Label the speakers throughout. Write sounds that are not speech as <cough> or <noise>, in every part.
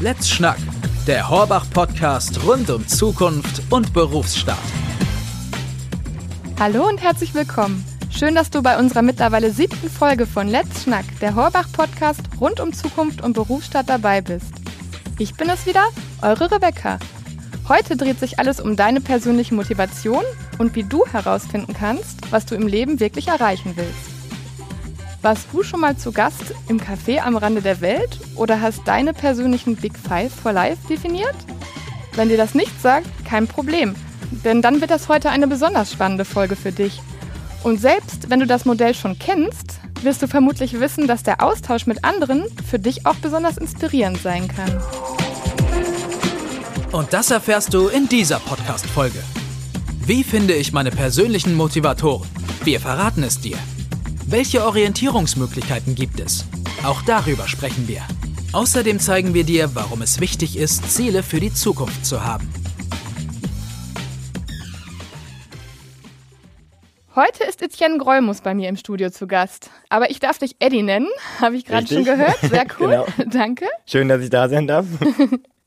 Speaker 1: Let's Schnack, der Horbach-Podcast rund um Zukunft und Berufsstart.
Speaker 2: Hallo und herzlich willkommen. Schön, dass du bei unserer mittlerweile siebten Folge von Let's Schnack, der Horbach-Podcast rund um Zukunft und Berufsstart dabei bist. Ich bin es wieder, eure Rebecca. Heute dreht sich alles um deine persönliche Motivation und wie du herausfinden kannst, was du im Leben wirklich erreichen willst. Warst du schon mal zu Gast im Café am Rande der Welt oder hast deine persönlichen Big Five for Life definiert? Wenn dir das nicht sagt, kein Problem, denn dann wird das heute eine besonders spannende Folge für dich. Und selbst wenn du das Modell schon kennst, wirst du vermutlich wissen, dass der Austausch mit anderen für dich auch besonders inspirierend sein kann.
Speaker 1: Und das erfährst du in dieser Podcast-Folge. Wie finde ich meine persönlichen Motivatoren? Wir verraten es dir. Welche Orientierungsmöglichkeiten gibt es? Auch darüber sprechen wir. Außerdem zeigen wir dir, warum es wichtig ist, Ziele für die Zukunft zu haben.
Speaker 2: Heute ist Etienne Grollmus bei mir im Studio zu Gast. Aber ich darf dich Eddie nennen, habe ich gerade schon gehört. Sehr <laughs> cool. genau. Danke.
Speaker 3: Schön, dass ich da sein darf.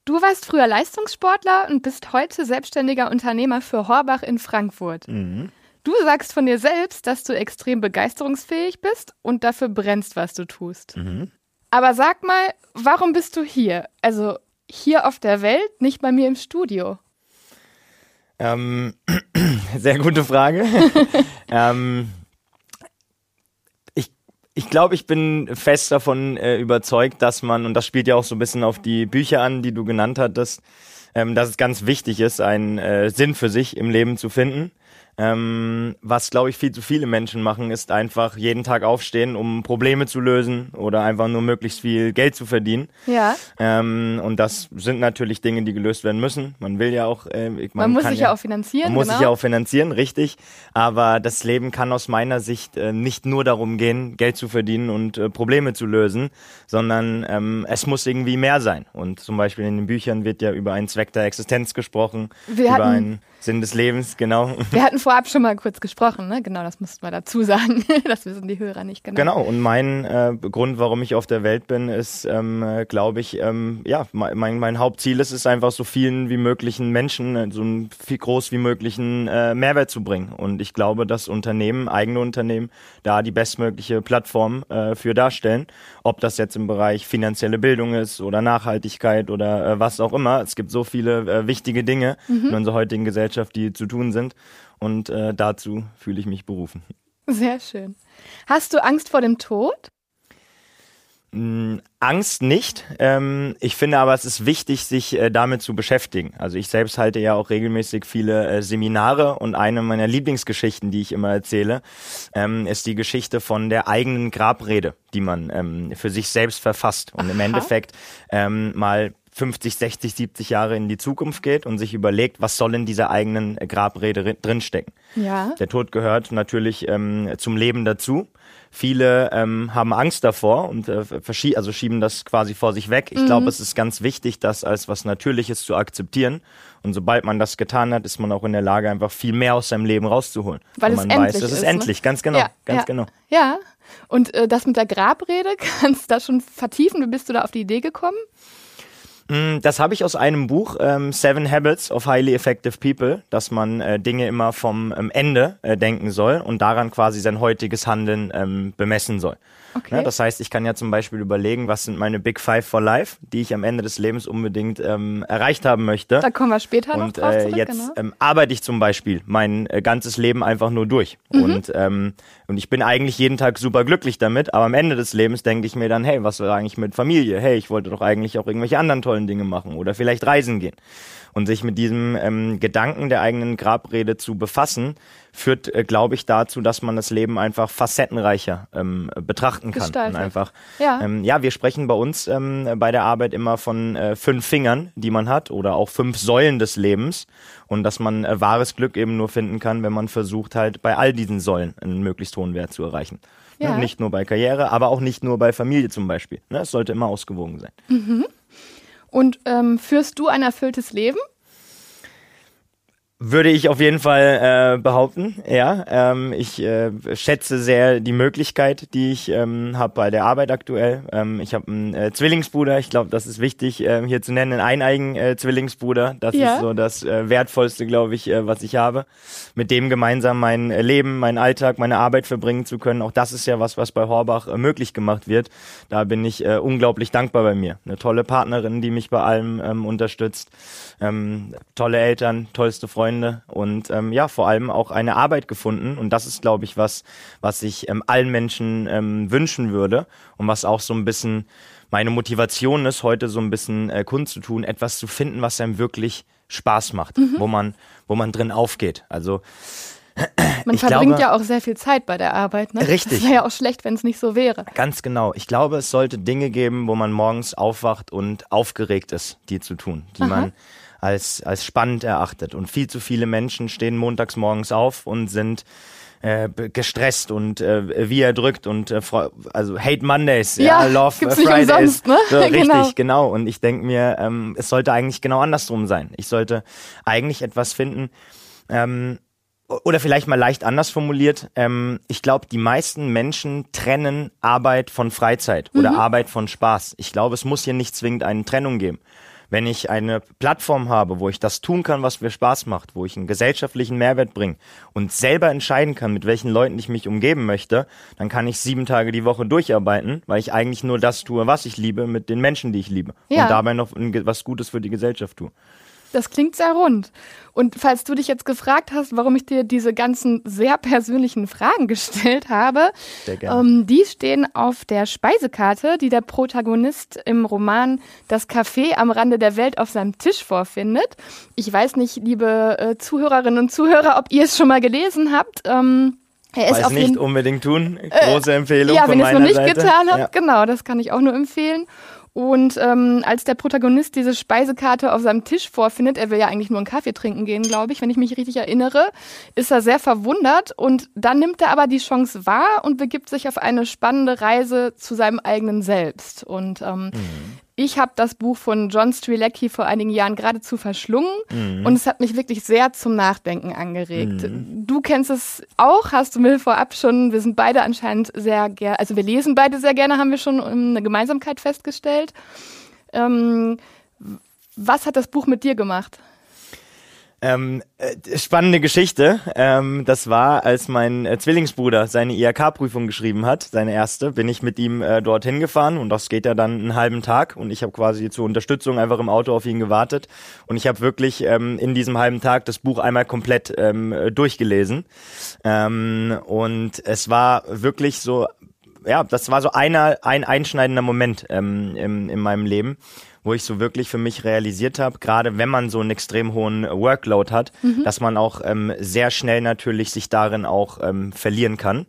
Speaker 2: Du warst früher Leistungssportler und bist heute selbstständiger Unternehmer für Horbach in Frankfurt. Mhm. Du sagst von dir selbst, dass du extrem begeisterungsfähig bist und dafür brennst, was du tust. Mhm. Aber sag mal, warum bist du hier? Also hier auf der Welt, nicht bei mir im Studio?
Speaker 3: Ähm, <clears throat> sehr gute Frage. <laughs> ähm, ich glaube, ich bin fest davon äh, überzeugt, dass man, und das spielt ja auch so ein bisschen auf die Bücher an, die du genannt hattest, ähm, dass es ganz wichtig ist, einen äh, Sinn für sich im Leben zu finden. Ähm, was, glaube ich, viel zu viele Menschen machen, ist einfach jeden Tag aufstehen, um Probleme zu lösen oder einfach nur möglichst viel Geld zu verdienen.
Speaker 2: Ja.
Speaker 3: Ähm, und das sind natürlich Dinge, die gelöst werden müssen. Man will ja auch.
Speaker 2: Äh, man, man muss sich ja, auch finanzieren.
Speaker 3: Man muss genau. sich ja auch finanzieren, richtig. Aber das Leben kann aus meiner Sicht äh, nicht nur darum gehen, Geld zu verdienen und äh, Probleme zu lösen, sondern ähm, es muss irgendwie mehr sein. Und zum Beispiel in den Büchern wird ja über einen Zweck der Existenz gesprochen,
Speaker 2: Wir
Speaker 3: über einen Sinn des Lebens, genau.
Speaker 2: Wir hatten vorab schon mal kurz gesprochen, ne? Genau, das mussten wir dazu sagen. <laughs> das wissen die Hörer nicht genau.
Speaker 3: Genau, und mein äh, Grund, warum ich auf der Welt bin, ist, ähm, äh, glaube ich, ähm, ja, mein, mein Hauptziel ist es einfach, so vielen wie möglichen Menschen äh, so einen viel groß wie möglichen äh, Mehrwert zu bringen. Und ich glaube, dass Unternehmen, eigene Unternehmen, da die bestmögliche Plattform äh, für darstellen. Ob das jetzt im Bereich finanzielle Bildung ist oder Nachhaltigkeit oder äh, was auch immer. Es gibt so viele äh, wichtige Dinge mhm. in unserer heutigen Gesellschaft Gesellschaft, die zu tun sind. Und äh, dazu fühle ich mich berufen.
Speaker 2: Sehr schön. Hast du Angst vor dem Tod?
Speaker 3: Mm, Angst nicht. Ähm, ich finde aber, es ist wichtig, sich äh, damit zu beschäftigen. Also ich selbst halte ja auch regelmäßig viele äh, Seminare und eine meiner Lieblingsgeschichten, die ich immer erzähle, ähm, ist die Geschichte von der eigenen Grabrede, die man ähm, für sich selbst verfasst und Aha. im Endeffekt mal 50, 60, 70 Jahre in die Zukunft geht und sich überlegt, was soll in dieser eigenen Grabrede drinstecken.
Speaker 2: Ja.
Speaker 3: Der Tod gehört natürlich ähm, zum Leben dazu. Viele ähm, haben Angst davor und äh, also schieben das quasi vor sich weg. Ich mhm. glaube, es ist ganz wichtig, das als was Natürliches zu akzeptieren. Und sobald man das getan hat, ist man auch in der Lage, einfach viel mehr aus seinem Leben rauszuholen.
Speaker 2: Weil,
Speaker 3: Weil
Speaker 2: man weiß,
Speaker 3: es ist,
Speaker 2: ist
Speaker 3: ne? endlich, ganz genau,
Speaker 2: ja,
Speaker 3: ganz
Speaker 2: ja.
Speaker 3: genau.
Speaker 2: Ja. Und äh, das mit der Grabrede, <laughs> kannst du das schon vertiefen? Wie bist du da auf die Idee gekommen?
Speaker 3: Mm, das habe ich aus einem Buch, ähm, Seven Habits of Highly Effective People, dass man äh, Dinge immer vom ähm, Ende äh, denken soll und daran quasi sein heutiges Handeln ähm, bemessen soll.
Speaker 2: Okay.
Speaker 3: Ja, das heißt, ich kann ja zum Beispiel überlegen, was sind meine Big Five for Life, die ich am Ende des Lebens unbedingt ähm, erreicht haben möchte.
Speaker 2: Da kommen wir später
Speaker 3: und,
Speaker 2: noch drauf
Speaker 3: äh,
Speaker 2: zurück,
Speaker 3: jetzt
Speaker 2: genau.
Speaker 3: ähm, arbeite ich zum Beispiel mein äh, ganzes Leben einfach nur durch. Mhm. Und, ähm, und ich bin eigentlich jeden Tag super glücklich damit, aber am Ende des Lebens denke ich mir dann, hey, was war eigentlich mit Familie? Hey, ich wollte doch eigentlich auch irgendwelche anderen tollen Dinge machen oder vielleicht reisen gehen. Und sich mit diesem ähm, Gedanken der eigenen Grabrede zu befassen, führt, äh, glaube ich, dazu, dass man das Leben einfach facettenreicher ähm, betrachten kann.
Speaker 2: Gestaltet.
Speaker 3: Und einfach,
Speaker 2: ja.
Speaker 3: Ähm, ja, wir sprechen bei uns ähm, bei der Arbeit immer von äh, fünf Fingern, die man hat, oder auch fünf Säulen des Lebens. Und dass man äh, wahres Glück eben nur finden kann, wenn man versucht, halt bei all diesen Säulen einen möglichst hohen Wert zu erreichen. Ne,
Speaker 2: Ja.
Speaker 3: Nicht nur bei Karriere, aber auch nicht nur bei Familie zum Beispiel. Ne? Es sollte immer ausgewogen sein.
Speaker 2: Und ähm, führst du ein erfülltes Leben?
Speaker 3: Würde ich auf jeden Fall äh, behaupten, ja. Ähm, ich äh, schätze sehr die Möglichkeit, die ich ähm, habe bei der Arbeit aktuell. Ähm, ich habe einen äh, Zwillingsbruder, ich glaube, das ist wichtig äh, hier zu nennen, einen eineigen äh, Zwillingsbruder. Das ja. ist so das äh, Wertvollste, glaube ich, äh, was ich habe. Mit dem gemeinsam mein äh, Leben, meinen Alltag, meine Arbeit verbringen zu können. Auch das ist ja was, was bei Horbach äh, möglich gemacht wird. Da bin ich äh, unglaublich dankbar bei mir. Eine tolle Partnerin, die mich bei allem ähm, unterstützt. Ähm, tolle Eltern, tollste Freunde. Freunde und ähm, ja, vor allem auch eine Arbeit gefunden. Und das ist, glaube ich, was, was ich ähm, allen Menschen ähm, wünschen würde und was auch so ein bisschen meine Motivation ist, heute so ein bisschen äh, kundzutun, etwas zu finden, was einem wirklich Spaß macht, mhm. wo man, wo man drin aufgeht. Also <clears throat>
Speaker 2: man ich verbringt glaube, ja auch sehr viel Zeit bei der Arbeit, ne?
Speaker 3: Richtig.
Speaker 2: Das wäre ja auch schlecht, wenn es nicht so wäre.
Speaker 3: Ganz genau. Ich glaube, es sollte Dinge geben, wo man morgens aufwacht und aufgeregt ist, die zu tun, die Aha. man als, als spannend erachtet. Und viel zu viele Menschen stehen montags morgens auf und sind äh, gestresst und äh, wie er drückt und äh, also Hate Mondays, ja, ja <laughs> Love
Speaker 2: gibt's
Speaker 3: Fridays.
Speaker 2: Nicht umsonst, ne?
Speaker 3: So, <laughs> richtig, genau. genau. Und ich denke mir, ähm, es sollte eigentlich genau andersrum sein. Ich sollte eigentlich etwas finden, ähm, oder vielleicht mal leicht anders formuliert, ähm, ich glaube, die meisten Menschen trennen Arbeit von Freizeit oder mhm. Arbeit von Spaß. Ich glaube, es muss hier nicht zwingend eine Trennung geben. Wenn ich eine Plattform habe, wo ich das tun kann, was mir Spaß macht, wo ich einen gesellschaftlichen Mehrwert bringe und selber entscheiden kann, mit welchen Leuten ich mich umgeben möchte, dann kann ich sieben Tage die Woche durcharbeiten, weil ich eigentlich nur das tue, was ich liebe, mit den Menschen, die ich liebe. Ja. Und dabei noch was Gutes für die Gesellschaft tue.
Speaker 2: Das klingt sehr rund. Und falls du dich jetzt gefragt hast, warum ich dir diese ganzen sehr persönlichen Fragen <laughs> gestellt habe, ähm, die stehen auf der Speisekarte, die der Protagonist im Roman Das Café am Rande der Welt auf seinem Tisch vorfindet. Ich weiß nicht, liebe äh, Zuhörerinnen und Zuhörer, ob ihr es schon mal gelesen habt. Ähm,
Speaker 3: er ist Weiß nicht unbedingt tun. Große Empfehlung.
Speaker 2: Äh, ja, wenn
Speaker 3: ihr es
Speaker 2: noch nicht
Speaker 3: Seite.
Speaker 2: getan habt, ja. genau, das kann ich auch nur empfehlen. Und ähm, als der Protagonist diese Speisekarte auf seinem Tisch vorfindet, er will ja eigentlich nur einen Kaffee trinken gehen, glaube ich, wenn ich mich richtig erinnere, ist er sehr verwundert und dann nimmt er aber die Chance wahr und begibt sich auf eine spannende Reise zu seinem eigenen Selbst. Und ähm, mhm. Ich habe das Buch von John Strilecki vor einigen Jahren geradezu verschlungen mhm. und es hat mich wirklich sehr zum Nachdenken angeregt. Mhm. Du kennst es auch, hast du mir vorab schon, wir sind beide anscheinend sehr gerne, also wir lesen beide sehr gerne, haben wir schon eine Gemeinsamkeit festgestellt. Ähm, was hat das Buch mit dir gemacht?
Speaker 3: Ähm, äh, spannende Geschichte. Ähm, das war, als mein äh, Zwillingsbruder seine IHK-Prüfung geschrieben hat, seine erste, bin ich mit ihm äh, dorthin gefahren und das geht ja dann einen halben Tag und ich habe quasi zur Unterstützung einfach im Auto auf ihn gewartet und ich habe wirklich ähm, in diesem halben Tag das Buch einmal komplett ähm, durchgelesen ähm, und es war wirklich so ja, das war so einer, ein einschneidender Moment ähm, im, in meinem Leben wo ich so wirklich für mich realisiert habe, gerade wenn man so einen extrem hohen Workload hat, mhm. dass man auch ähm, sehr schnell natürlich sich darin auch ähm, verlieren kann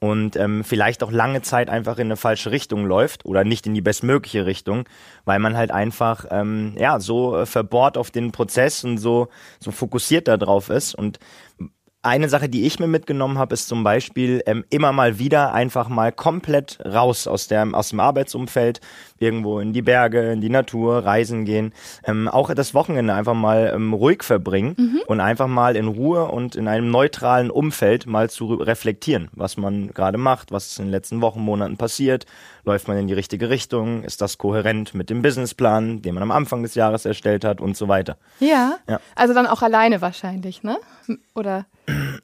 Speaker 3: und ähm, vielleicht auch lange Zeit einfach in eine falsche Richtung läuft oder nicht in die bestmögliche Richtung, weil man halt einfach ähm, ja so äh, verbohrt auf den Prozess und so so fokussiert da drauf ist und eine Sache, die ich mir mitgenommen habe, ist zum Beispiel ähm, immer mal wieder einfach mal komplett raus aus, der, aus dem Arbeitsumfeld, irgendwo in die Berge, in die Natur, reisen gehen, ähm, auch das Wochenende einfach mal ähm, ruhig verbringen mhm. und einfach mal in Ruhe und in einem neutralen Umfeld mal zu reflektieren, was man gerade macht, was in den letzten Wochen, Monaten passiert, läuft man in die richtige Richtung, ist das kohärent mit dem Businessplan, den man am Anfang des Jahres erstellt hat und so weiter.
Speaker 2: Ja, ja. also dann auch alleine wahrscheinlich, ne? Oder?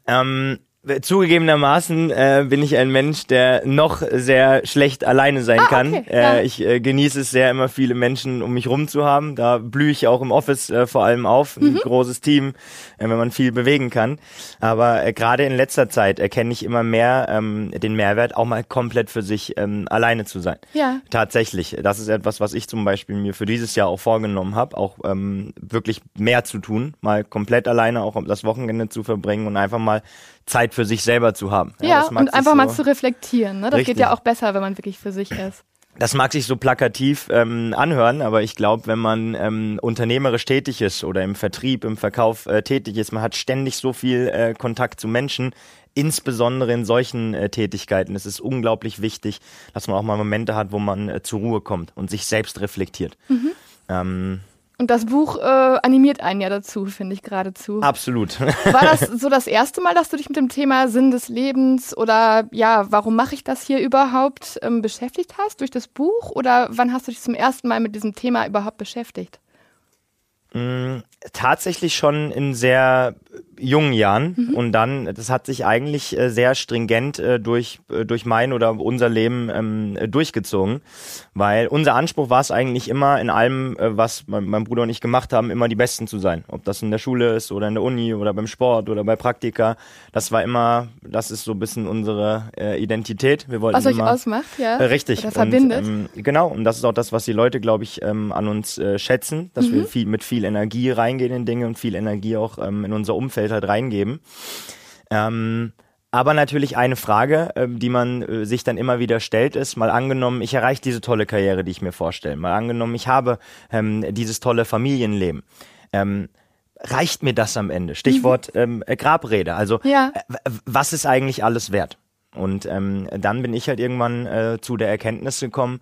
Speaker 3: Ähm, Zugegebenermaßen äh, bin ich ein Mensch, der noch sehr schlecht alleine sein ah, kann. Okay, äh, ich äh, genieße es sehr, immer viele Menschen um mich rum zu haben. Da blühe ich auch im Office äh, vor allem auf. Ein mhm. großes Team, äh, wenn man viel bewegen kann. Aber äh, gerade in letzter Zeit erkenne ich immer mehr ähm, den Mehrwert, auch mal komplett für sich ähm, alleine zu sein.
Speaker 2: Ja.
Speaker 3: Tatsächlich. Das ist etwas, was ich zum Beispiel mir für dieses Jahr auch vorgenommen habe, auch ähm, wirklich mehr zu tun, mal komplett alleine auch das Wochenende zu verbringen und einfach mal Zeit für sich selber zu haben.
Speaker 2: Ja, ja und einfach so mal zu reflektieren. Ne? Das richtig. geht ja auch besser, wenn man wirklich für sich ist.
Speaker 3: Das mag sich so plakativ ähm, anhören, aber ich glaube, wenn man ähm, unternehmerisch tätig ist oder im Vertrieb, im Verkauf äh, tätig ist, man hat ständig so viel äh, Kontakt zu Menschen, insbesondere in solchen äh, Tätigkeiten. Es ist unglaublich wichtig, dass man auch mal Momente hat, wo man äh, zur Ruhe kommt und sich selbst reflektiert. Mhm.
Speaker 2: Ähm, und das Buch äh, animiert einen ja dazu, finde ich geradezu.
Speaker 3: Absolut. <laughs>
Speaker 2: War das so das erste Mal, dass du dich mit dem Thema Sinn des Lebens oder ja, warum mache ich das hier überhaupt ähm, beschäftigt hast durch das Buch? Oder wann hast du dich zum ersten Mal mit diesem Thema überhaupt beschäftigt?
Speaker 3: Mm, tatsächlich schon in sehr jungen Jahren mhm. und dann, das hat sich eigentlich äh, sehr stringent äh, durch, äh, durch mein oder unser Leben ähm, durchgezogen, weil unser Anspruch war es eigentlich immer in allem, was mein, Bruder und ich gemacht haben, immer die Besten zu sein. Ob das in der Schule ist oder in der Uni oder beim Sport oder bei Praktika, das war immer, das ist so ein bisschen unsere Identität.
Speaker 2: Wir wollten was euch ausmacht, ja.
Speaker 3: Richtig.
Speaker 2: Oder verbindet.
Speaker 3: Und, ähm, genau, und das ist auch das, was die Leute, glaube ich, ähm, an uns äh, schätzen, dass mhm. wir viel, mit viel Energie reingehen in Dinge und viel Energie auch ähm, in unser Umfeld halt reingeben. Ähm, aber natürlich eine Frage, ähm, die man äh, sich dann immer wieder stellt, ist, mal angenommen, ich erreiche diese tolle Karriere, die ich mir vorstelle. Mal angenommen, ich habe ähm, dieses tolle Familienleben. Ähm, reicht mir das am Ende? Stichwort mhm. ähm, Grabrede. Also ja. äh, was ist eigentlich alles wert? Und ähm, dann bin ich halt irgendwann äh, zu der Erkenntnis gekommen,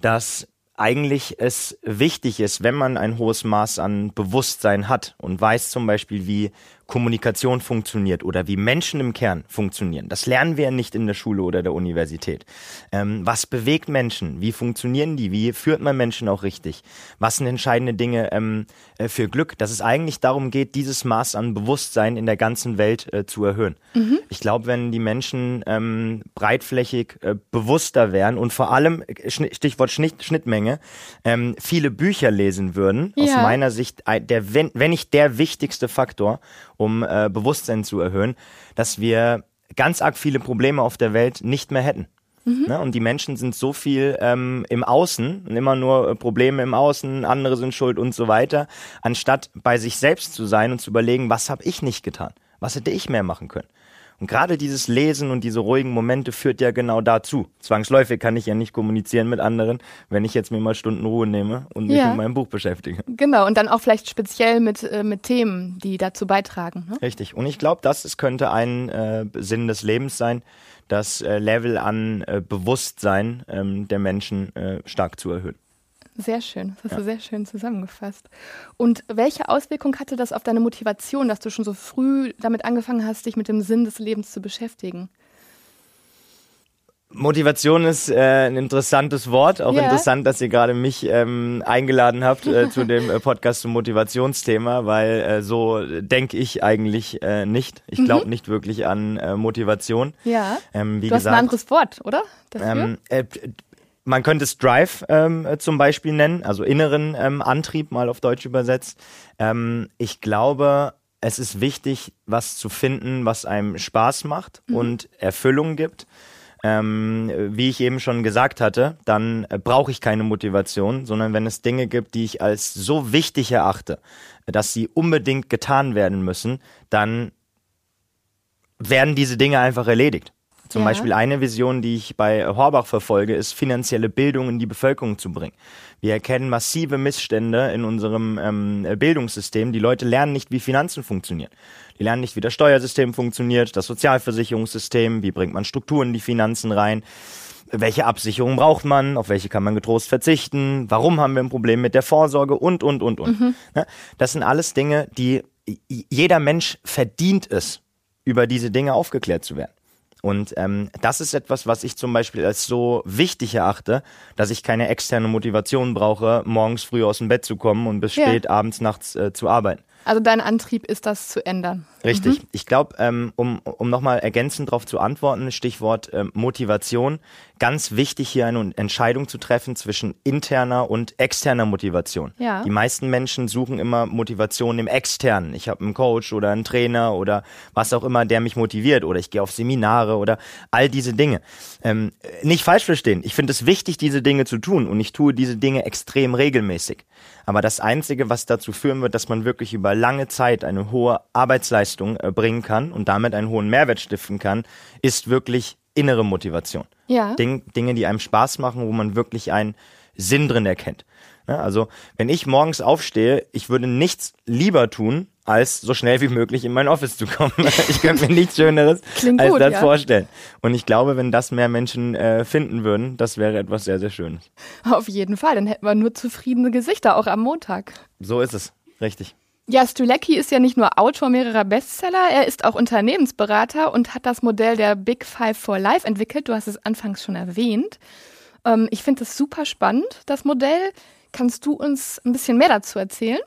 Speaker 3: dass eigentlich es wichtig ist, wenn man ein hohes Maß an Bewusstsein hat und weiß zum Beispiel, wie Kommunikation funktioniert oder wie Menschen im Kern funktionieren. Das lernen wir nicht in der Schule oder der Universität. Ähm, was bewegt Menschen? Wie funktionieren die? Wie führt man Menschen auch richtig? Was sind entscheidende Dinge ähm, äh, für Glück? Dass es eigentlich darum geht, dieses Maß an Bewusstsein in der ganzen Welt äh, zu erhöhen. Mhm. Ich glaube, wenn die Menschen ähm, breitflächig äh, bewusster wären und vor allem, äh, Stichwort Schnitt, Schnittmenge, ähm, viele Bücher lesen würden, ja. aus meiner Sicht, der, wenn, wenn nicht der wichtigste Faktor, um äh, Bewusstsein zu erhöhen, dass wir ganz arg viele Probleme auf der Welt nicht mehr hätten. Mhm. Ne? Und die Menschen sind so viel ähm, im Außen und immer nur äh, Probleme im Außen, andere sind schuld und so weiter, anstatt bei sich selbst zu sein und zu überlegen, was habe ich nicht getan? Was hätte ich mehr machen können? Und gerade dieses Lesen und diese ruhigen Momente führt ja genau dazu. Zwangsläufig kann ich ja nicht kommunizieren mit anderen, wenn ich jetzt mir mal Stunden Ruhe nehme und mich ja. mit meinem Buch beschäftige.
Speaker 2: Genau, und dann auch vielleicht speziell mit, äh, mit Themen, die dazu beitragen. Ne?
Speaker 3: Richtig. Und ich glaube, das ist, könnte ein äh, Sinn des Lebens sein, das äh, Level an äh, Bewusstsein ähm, der Menschen äh, stark zu erhöhen.
Speaker 2: Sehr schön, das hast ja. du sehr schön zusammengefasst. Und welche Auswirkung hatte das auf deine Motivation, dass du schon so früh damit angefangen hast, dich mit dem Sinn des Lebens zu beschäftigen?
Speaker 3: Motivation ist äh, ein interessantes Wort. Auch ja. interessant, dass ihr gerade mich ähm, eingeladen habt äh, zu dem äh, Podcast zum Motivationsthema, weil äh, so denke ich eigentlich äh, nicht. Ich glaube mhm. nicht wirklich an äh, Motivation.
Speaker 2: Ja. Ähm, wie du gesagt, hast ein anderes Wort, oder?
Speaker 3: Dafür? Ähm, äh, man könnte es Drive ähm, zum Beispiel nennen, also inneren ähm, Antrieb mal auf Deutsch übersetzt. Ähm, ich glaube, es ist wichtig, was zu finden, was einem Spaß macht mhm. und Erfüllung gibt. Ähm, wie ich eben schon gesagt hatte, dann äh, brauche ich keine Motivation, sondern wenn es Dinge gibt, die ich als so wichtig erachte, dass sie unbedingt getan werden müssen, dann werden diese Dinge einfach erledigt. Zum ja. Beispiel eine Vision, die ich bei Horbach verfolge, ist finanzielle Bildung in die Bevölkerung zu bringen. Wir erkennen massive Missstände in unserem ähm, Bildungssystem. Die Leute lernen nicht, wie Finanzen funktionieren. Die lernen nicht, wie das Steuersystem funktioniert, das Sozialversicherungssystem, wie bringt man Strukturen in die Finanzen rein. Welche Absicherung braucht man? Auf welche kann man getrost verzichten? Warum haben wir ein Problem mit der Vorsorge? Und, und, und, und. Mhm. Ne? Das sind alles Dinge, die jeder Mensch verdient es, über diese Dinge aufgeklärt zu werden. Und ähm, das ist etwas, was ich zum Beispiel als so wichtig erachte, dass ich keine externe Motivation brauche, morgens früh aus dem Bett zu kommen und bis spät ja. abends nachts äh, zu arbeiten.
Speaker 2: Also dein Antrieb ist das zu ändern.
Speaker 3: Richtig. Mhm. Ich glaube, ähm, um, um nochmal ergänzend darauf zu antworten, Stichwort ähm, Motivation, ganz wichtig hier eine Entscheidung zu treffen zwischen interner und externer Motivation. Ja. Die meisten Menschen suchen immer Motivation im externen. Ich habe einen Coach oder einen Trainer oder was auch immer, der mich motiviert oder ich gehe auf Seminare oder all diese Dinge. Ähm, nicht falsch verstehen. Ich finde es wichtig, diese Dinge zu tun und ich tue diese Dinge extrem regelmäßig. Aber das Einzige, was dazu führen wird, dass man wirklich über lange Zeit eine hohe Arbeitsleistung äh, bringen kann und damit einen hohen Mehrwert stiften kann, ist wirklich innere Motivation. Ja. Ding, Dinge, die einem Spaß machen, wo man wirklich ein Sinn drin erkennt. Ja, also wenn ich morgens aufstehe, ich würde nichts lieber tun, als so schnell wie möglich in mein Office zu kommen. <laughs> ich könnte mir nichts Schöneres
Speaker 2: Klingt
Speaker 3: als
Speaker 2: gut,
Speaker 3: das
Speaker 2: ja.
Speaker 3: vorstellen. Und ich glaube, wenn das mehr Menschen äh, finden würden, das wäre etwas sehr, sehr Schönes.
Speaker 2: Auf jeden Fall, dann hätten wir nur zufriedene Gesichter, auch am Montag.
Speaker 3: So ist es. Richtig.
Speaker 2: Ja, Stulecki ist ja nicht nur Autor mehrerer Bestseller, er ist auch Unternehmensberater und hat das Modell der Big Five for Life entwickelt. Du hast es anfangs schon erwähnt. Ähm, ich finde das super spannend, das Modell. Kannst du uns ein bisschen mehr dazu erzählen?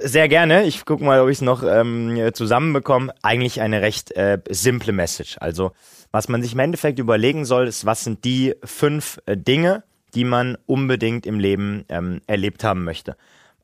Speaker 3: Sehr gerne. Ich gucke mal, ob ich es noch ähm, zusammenbekomme. Eigentlich eine recht äh, simple Message. Also, was man sich im Endeffekt überlegen soll, ist, was sind die fünf äh, Dinge, die man unbedingt im Leben ähm, erlebt haben möchte.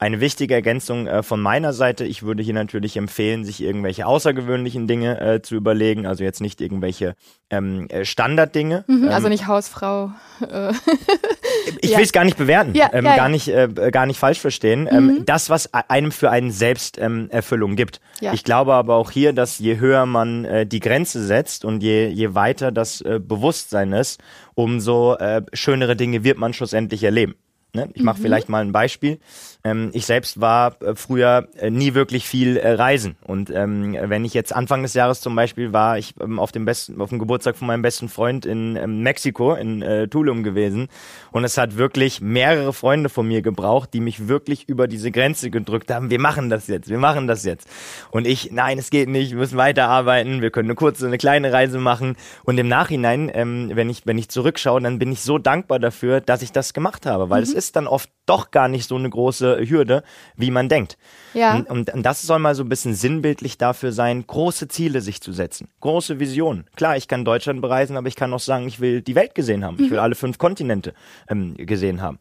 Speaker 3: Eine wichtige Ergänzung äh, von meiner Seite, ich würde hier natürlich empfehlen, sich irgendwelche außergewöhnlichen Dinge äh, zu überlegen, also jetzt nicht irgendwelche ähm, äh, Standarddinge.
Speaker 2: Mhm, also nicht Hausfrau. Äh, <laughs>
Speaker 3: Ich
Speaker 2: Ja.
Speaker 3: will es gar nicht bewerten,
Speaker 2: Ja,
Speaker 3: ähm,
Speaker 2: ja,
Speaker 3: gar nicht, äh, gar nicht falsch verstehen. Ähm, das, was einem für einen selbst ähm, Erfüllung gibt. Ich glaube aber auch hier, dass je höher man äh, die Grenze setzt und je, je weiter das Bewusstsein ist, umso schönere Dinge wird man schlussendlich erleben. Ne? Ich mache vielleicht mal ein Beispiel. Ähm, ich selbst war äh, früher äh, nie wirklich viel äh, reisen. Und ähm, wenn ich jetzt Anfang des Jahres zum Beispiel war, ich ähm, auf dem besten, auf dem Geburtstag von meinem besten Freund in ähm, Mexiko, in äh, Tulum gewesen. Und es hat wirklich mehrere Freunde von mir gebraucht, die mich wirklich über diese Grenze gedrückt haben. Wir machen das jetzt, wir machen das jetzt. Und ich, nein, es geht nicht, wir müssen weiterarbeiten, wir können eine kurze, eine kleine Reise machen. Und im Nachhinein, ähm, wenn ich, wenn ich zurückschaue, dann bin ich so dankbar dafür, dass ich das gemacht habe, weil es ist dann oft doch gar nicht so eine große Hürde, wie man denkt.
Speaker 2: Ja.
Speaker 3: Und, und, und das soll mal so ein bisschen sinnbildlich dafür sein, große Ziele sich zu setzen, große Visionen. Klar, ich kann Deutschland bereisen, aber ich kann auch sagen, ich will die Welt gesehen haben, ich will alle fünf Kontinente ähm, gesehen haben.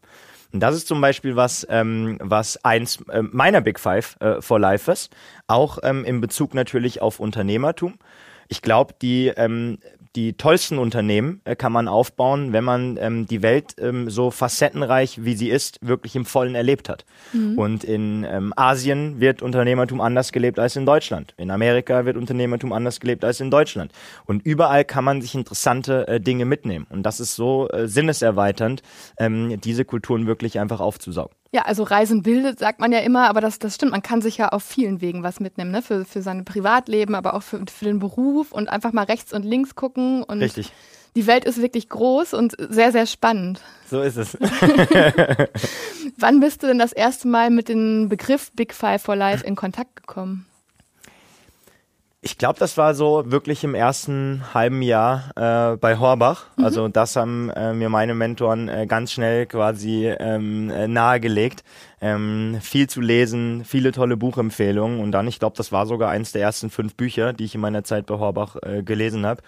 Speaker 3: Und das ist zum Beispiel was, ähm, was eins äh, meiner Big Five äh, for Life ist, auch ähm, in Bezug natürlich auf Unternehmertum. Ich glaube, die ähm, die tollsten Unternehmen äh, kann man aufbauen, wenn man ähm, die Welt ähm, so facettenreich, wie sie ist, wirklich im Vollen erlebt hat. Und in ähm, Asien wird Unternehmertum anders gelebt als in Deutschland. In Amerika wird Unternehmertum anders gelebt als in Deutschland. Und überall kann man sich interessante äh, Dinge mitnehmen. Und das ist so äh, sinneserweiternd, ähm, diese Kulturen wirklich einfach aufzusaugen.
Speaker 2: Ja, also Reisen bildet, sagt man ja immer, aber das, das stimmt. Man kann sich ja auf vielen Wegen was mitnehmen, ne? Für, für sein Privatleben, aber auch für, für den Beruf und einfach mal rechts und links gucken. Und
Speaker 3: Richtig.
Speaker 2: die Welt ist wirklich groß und sehr, sehr spannend.
Speaker 3: So ist es. <laughs>
Speaker 2: Wann bist du denn das erste Mal mit dem Begriff Big Five for Life in Kontakt gekommen?
Speaker 3: Ich glaube, das war so wirklich im ersten halben Jahr äh, bei Horbach. Also das haben äh, mir meine Mentoren äh, ganz schnell quasi ähm, äh, nahegelegt. Ähm, viel zu lesen, viele tolle Buchempfehlungen und dann, ich glaube, das war sogar eins der ersten fünf Bücher, die ich in meiner Zeit bei Horbach äh, gelesen habe.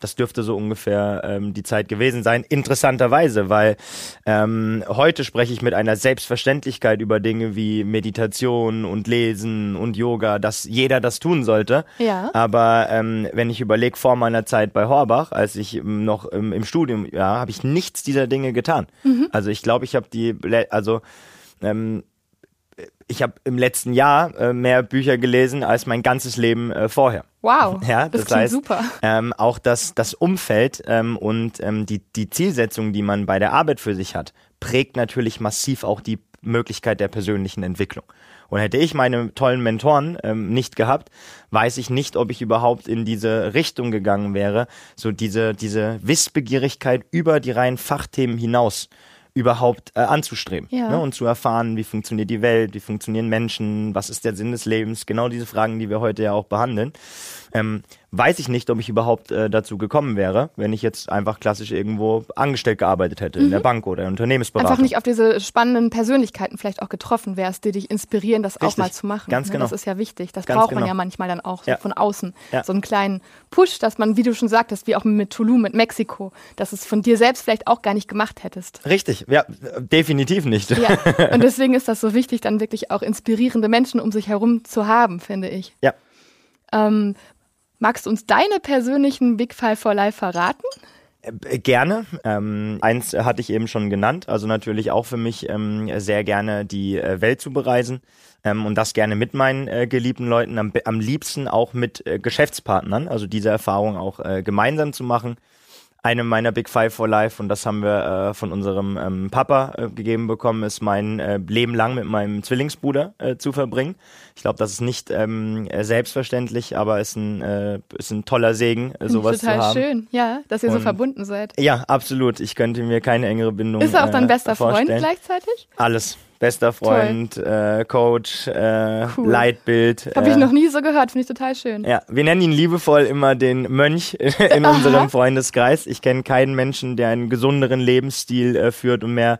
Speaker 3: Das dürfte so ungefähr ähm, die Zeit gewesen sein. Interessanterweise, weil ähm, heute spreche ich mit einer Selbstverständlichkeit über Dinge wie Meditation und Lesen und Yoga, dass jeder das tun sollte.
Speaker 2: Ja.
Speaker 3: Aber ähm, wenn ich überlege, vor meiner Zeit bei Horbach, als ich noch ähm, im Studium, ja, habe ich nichts dieser Dinge getan. Also ich glaube, ich habe die, also ähm, ich habe im letzten Jahr äh, mehr Bücher gelesen als mein ganzes Leben äh, vorher.
Speaker 2: Wow, <laughs>
Speaker 3: Ja,
Speaker 2: das,
Speaker 3: das, heißt,
Speaker 2: super.
Speaker 3: Ähm, auch das, das Umfeld ähm, und ähm, die, die Zielsetzung, die man bei der Arbeit für sich hat, prägt natürlich massiv auch die Möglichkeit der persönlichen Entwicklung. Und hätte ich meine tollen Mentoren ähm, nicht gehabt, weiß ich nicht, ob ich überhaupt in diese Richtung gegangen wäre, so diese, diese Wissbegierigkeit über die reinen Fachthemen hinaus überhaupt äh, anzustreben
Speaker 2: Ja.
Speaker 3: ne, und zu erfahren, wie funktioniert die Welt, wie funktionieren Menschen, was ist der Sinn des Lebens, genau diese Fragen, die wir heute ja auch behandeln. Ähm, weiß ich nicht, ob ich überhaupt äh, dazu gekommen wäre, wenn ich jetzt einfach klassisch irgendwo angestellt gearbeitet hätte, in der Bank oder in Unternehmensberatung.
Speaker 2: Mhm. Einfach nicht auf diese spannenden Persönlichkeiten vielleicht auch getroffen wärst, die dich inspirieren, das auch
Speaker 3: Richtig.
Speaker 2: mal zu machen.
Speaker 3: Ganz
Speaker 2: ne?
Speaker 3: genau.
Speaker 2: Das ist ja wichtig. Das
Speaker 3: Ganz
Speaker 2: braucht man
Speaker 3: genau.
Speaker 2: ja manchmal dann auch so
Speaker 3: Ja.
Speaker 2: von außen.
Speaker 3: Ja.
Speaker 2: So einen kleinen Push, dass man, wie du schon sagtest, wie auch mit Tulum, mit Mexiko, dass es von dir selbst vielleicht auch gar nicht gemacht hättest.
Speaker 3: Richtig, ja, definitiv nicht.
Speaker 2: Ja, <laughs> und deswegen ist das so wichtig, dann wirklich auch inspirierende Menschen um sich herum zu haben, finde ich.
Speaker 3: Ja.
Speaker 2: Ähm, magst du uns deine persönlichen Big Five for Life verraten?
Speaker 3: Äh, Gerne. Ähm, eins hatte ich eben schon genannt. Also natürlich auch für mich ähm, sehr gerne die äh, Welt zu bereisen. Ähm, und das gerne mit meinen äh, geliebten Leuten, am, am liebsten auch mit äh, Geschäftspartnern. Also diese Erfahrung auch äh, gemeinsam zu machen. Eine meiner Big Five for Life und das haben wir äh, von unserem ähm, Papa äh, gegeben bekommen, ist mein äh, Leben lang mit meinem Zwillingsbruder äh, zu verbringen. Ich glaube, das ist nicht ähm, äh, selbstverständlich, aber ist ein, äh, ist ein toller Segen, sowas
Speaker 2: Total
Speaker 3: zu haben.
Speaker 2: schön, ja, dass ihr so
Speaker 3: Und-
Speaker 2: verbunden seid.
Speaker 3: Ja, absolut. Ich könnte mir keine engere Bindung
Speaker 2: Ist er auch dein bester Freund
Speaker 3: vorstellen.
Speaker 2: gleichzeitig?
Speaker 3: Alles. Bester Freund, äh, Coach, äh,
Speaker 2: Cool.
Speaker 3: Leitbild.
Speaker 2: Habe
Speaker 3: äh,
Speaker 2: ich noch nie so gehört, finde ich total schön.
Speaker 3: Ja, wir nennen ihn liebevoll immer den Mönch <laughs> in <laughs> unserem Freundeskreis. Ich kenne keinen Menschen, der einen gesunderen Lebensstil äh, führt und mehr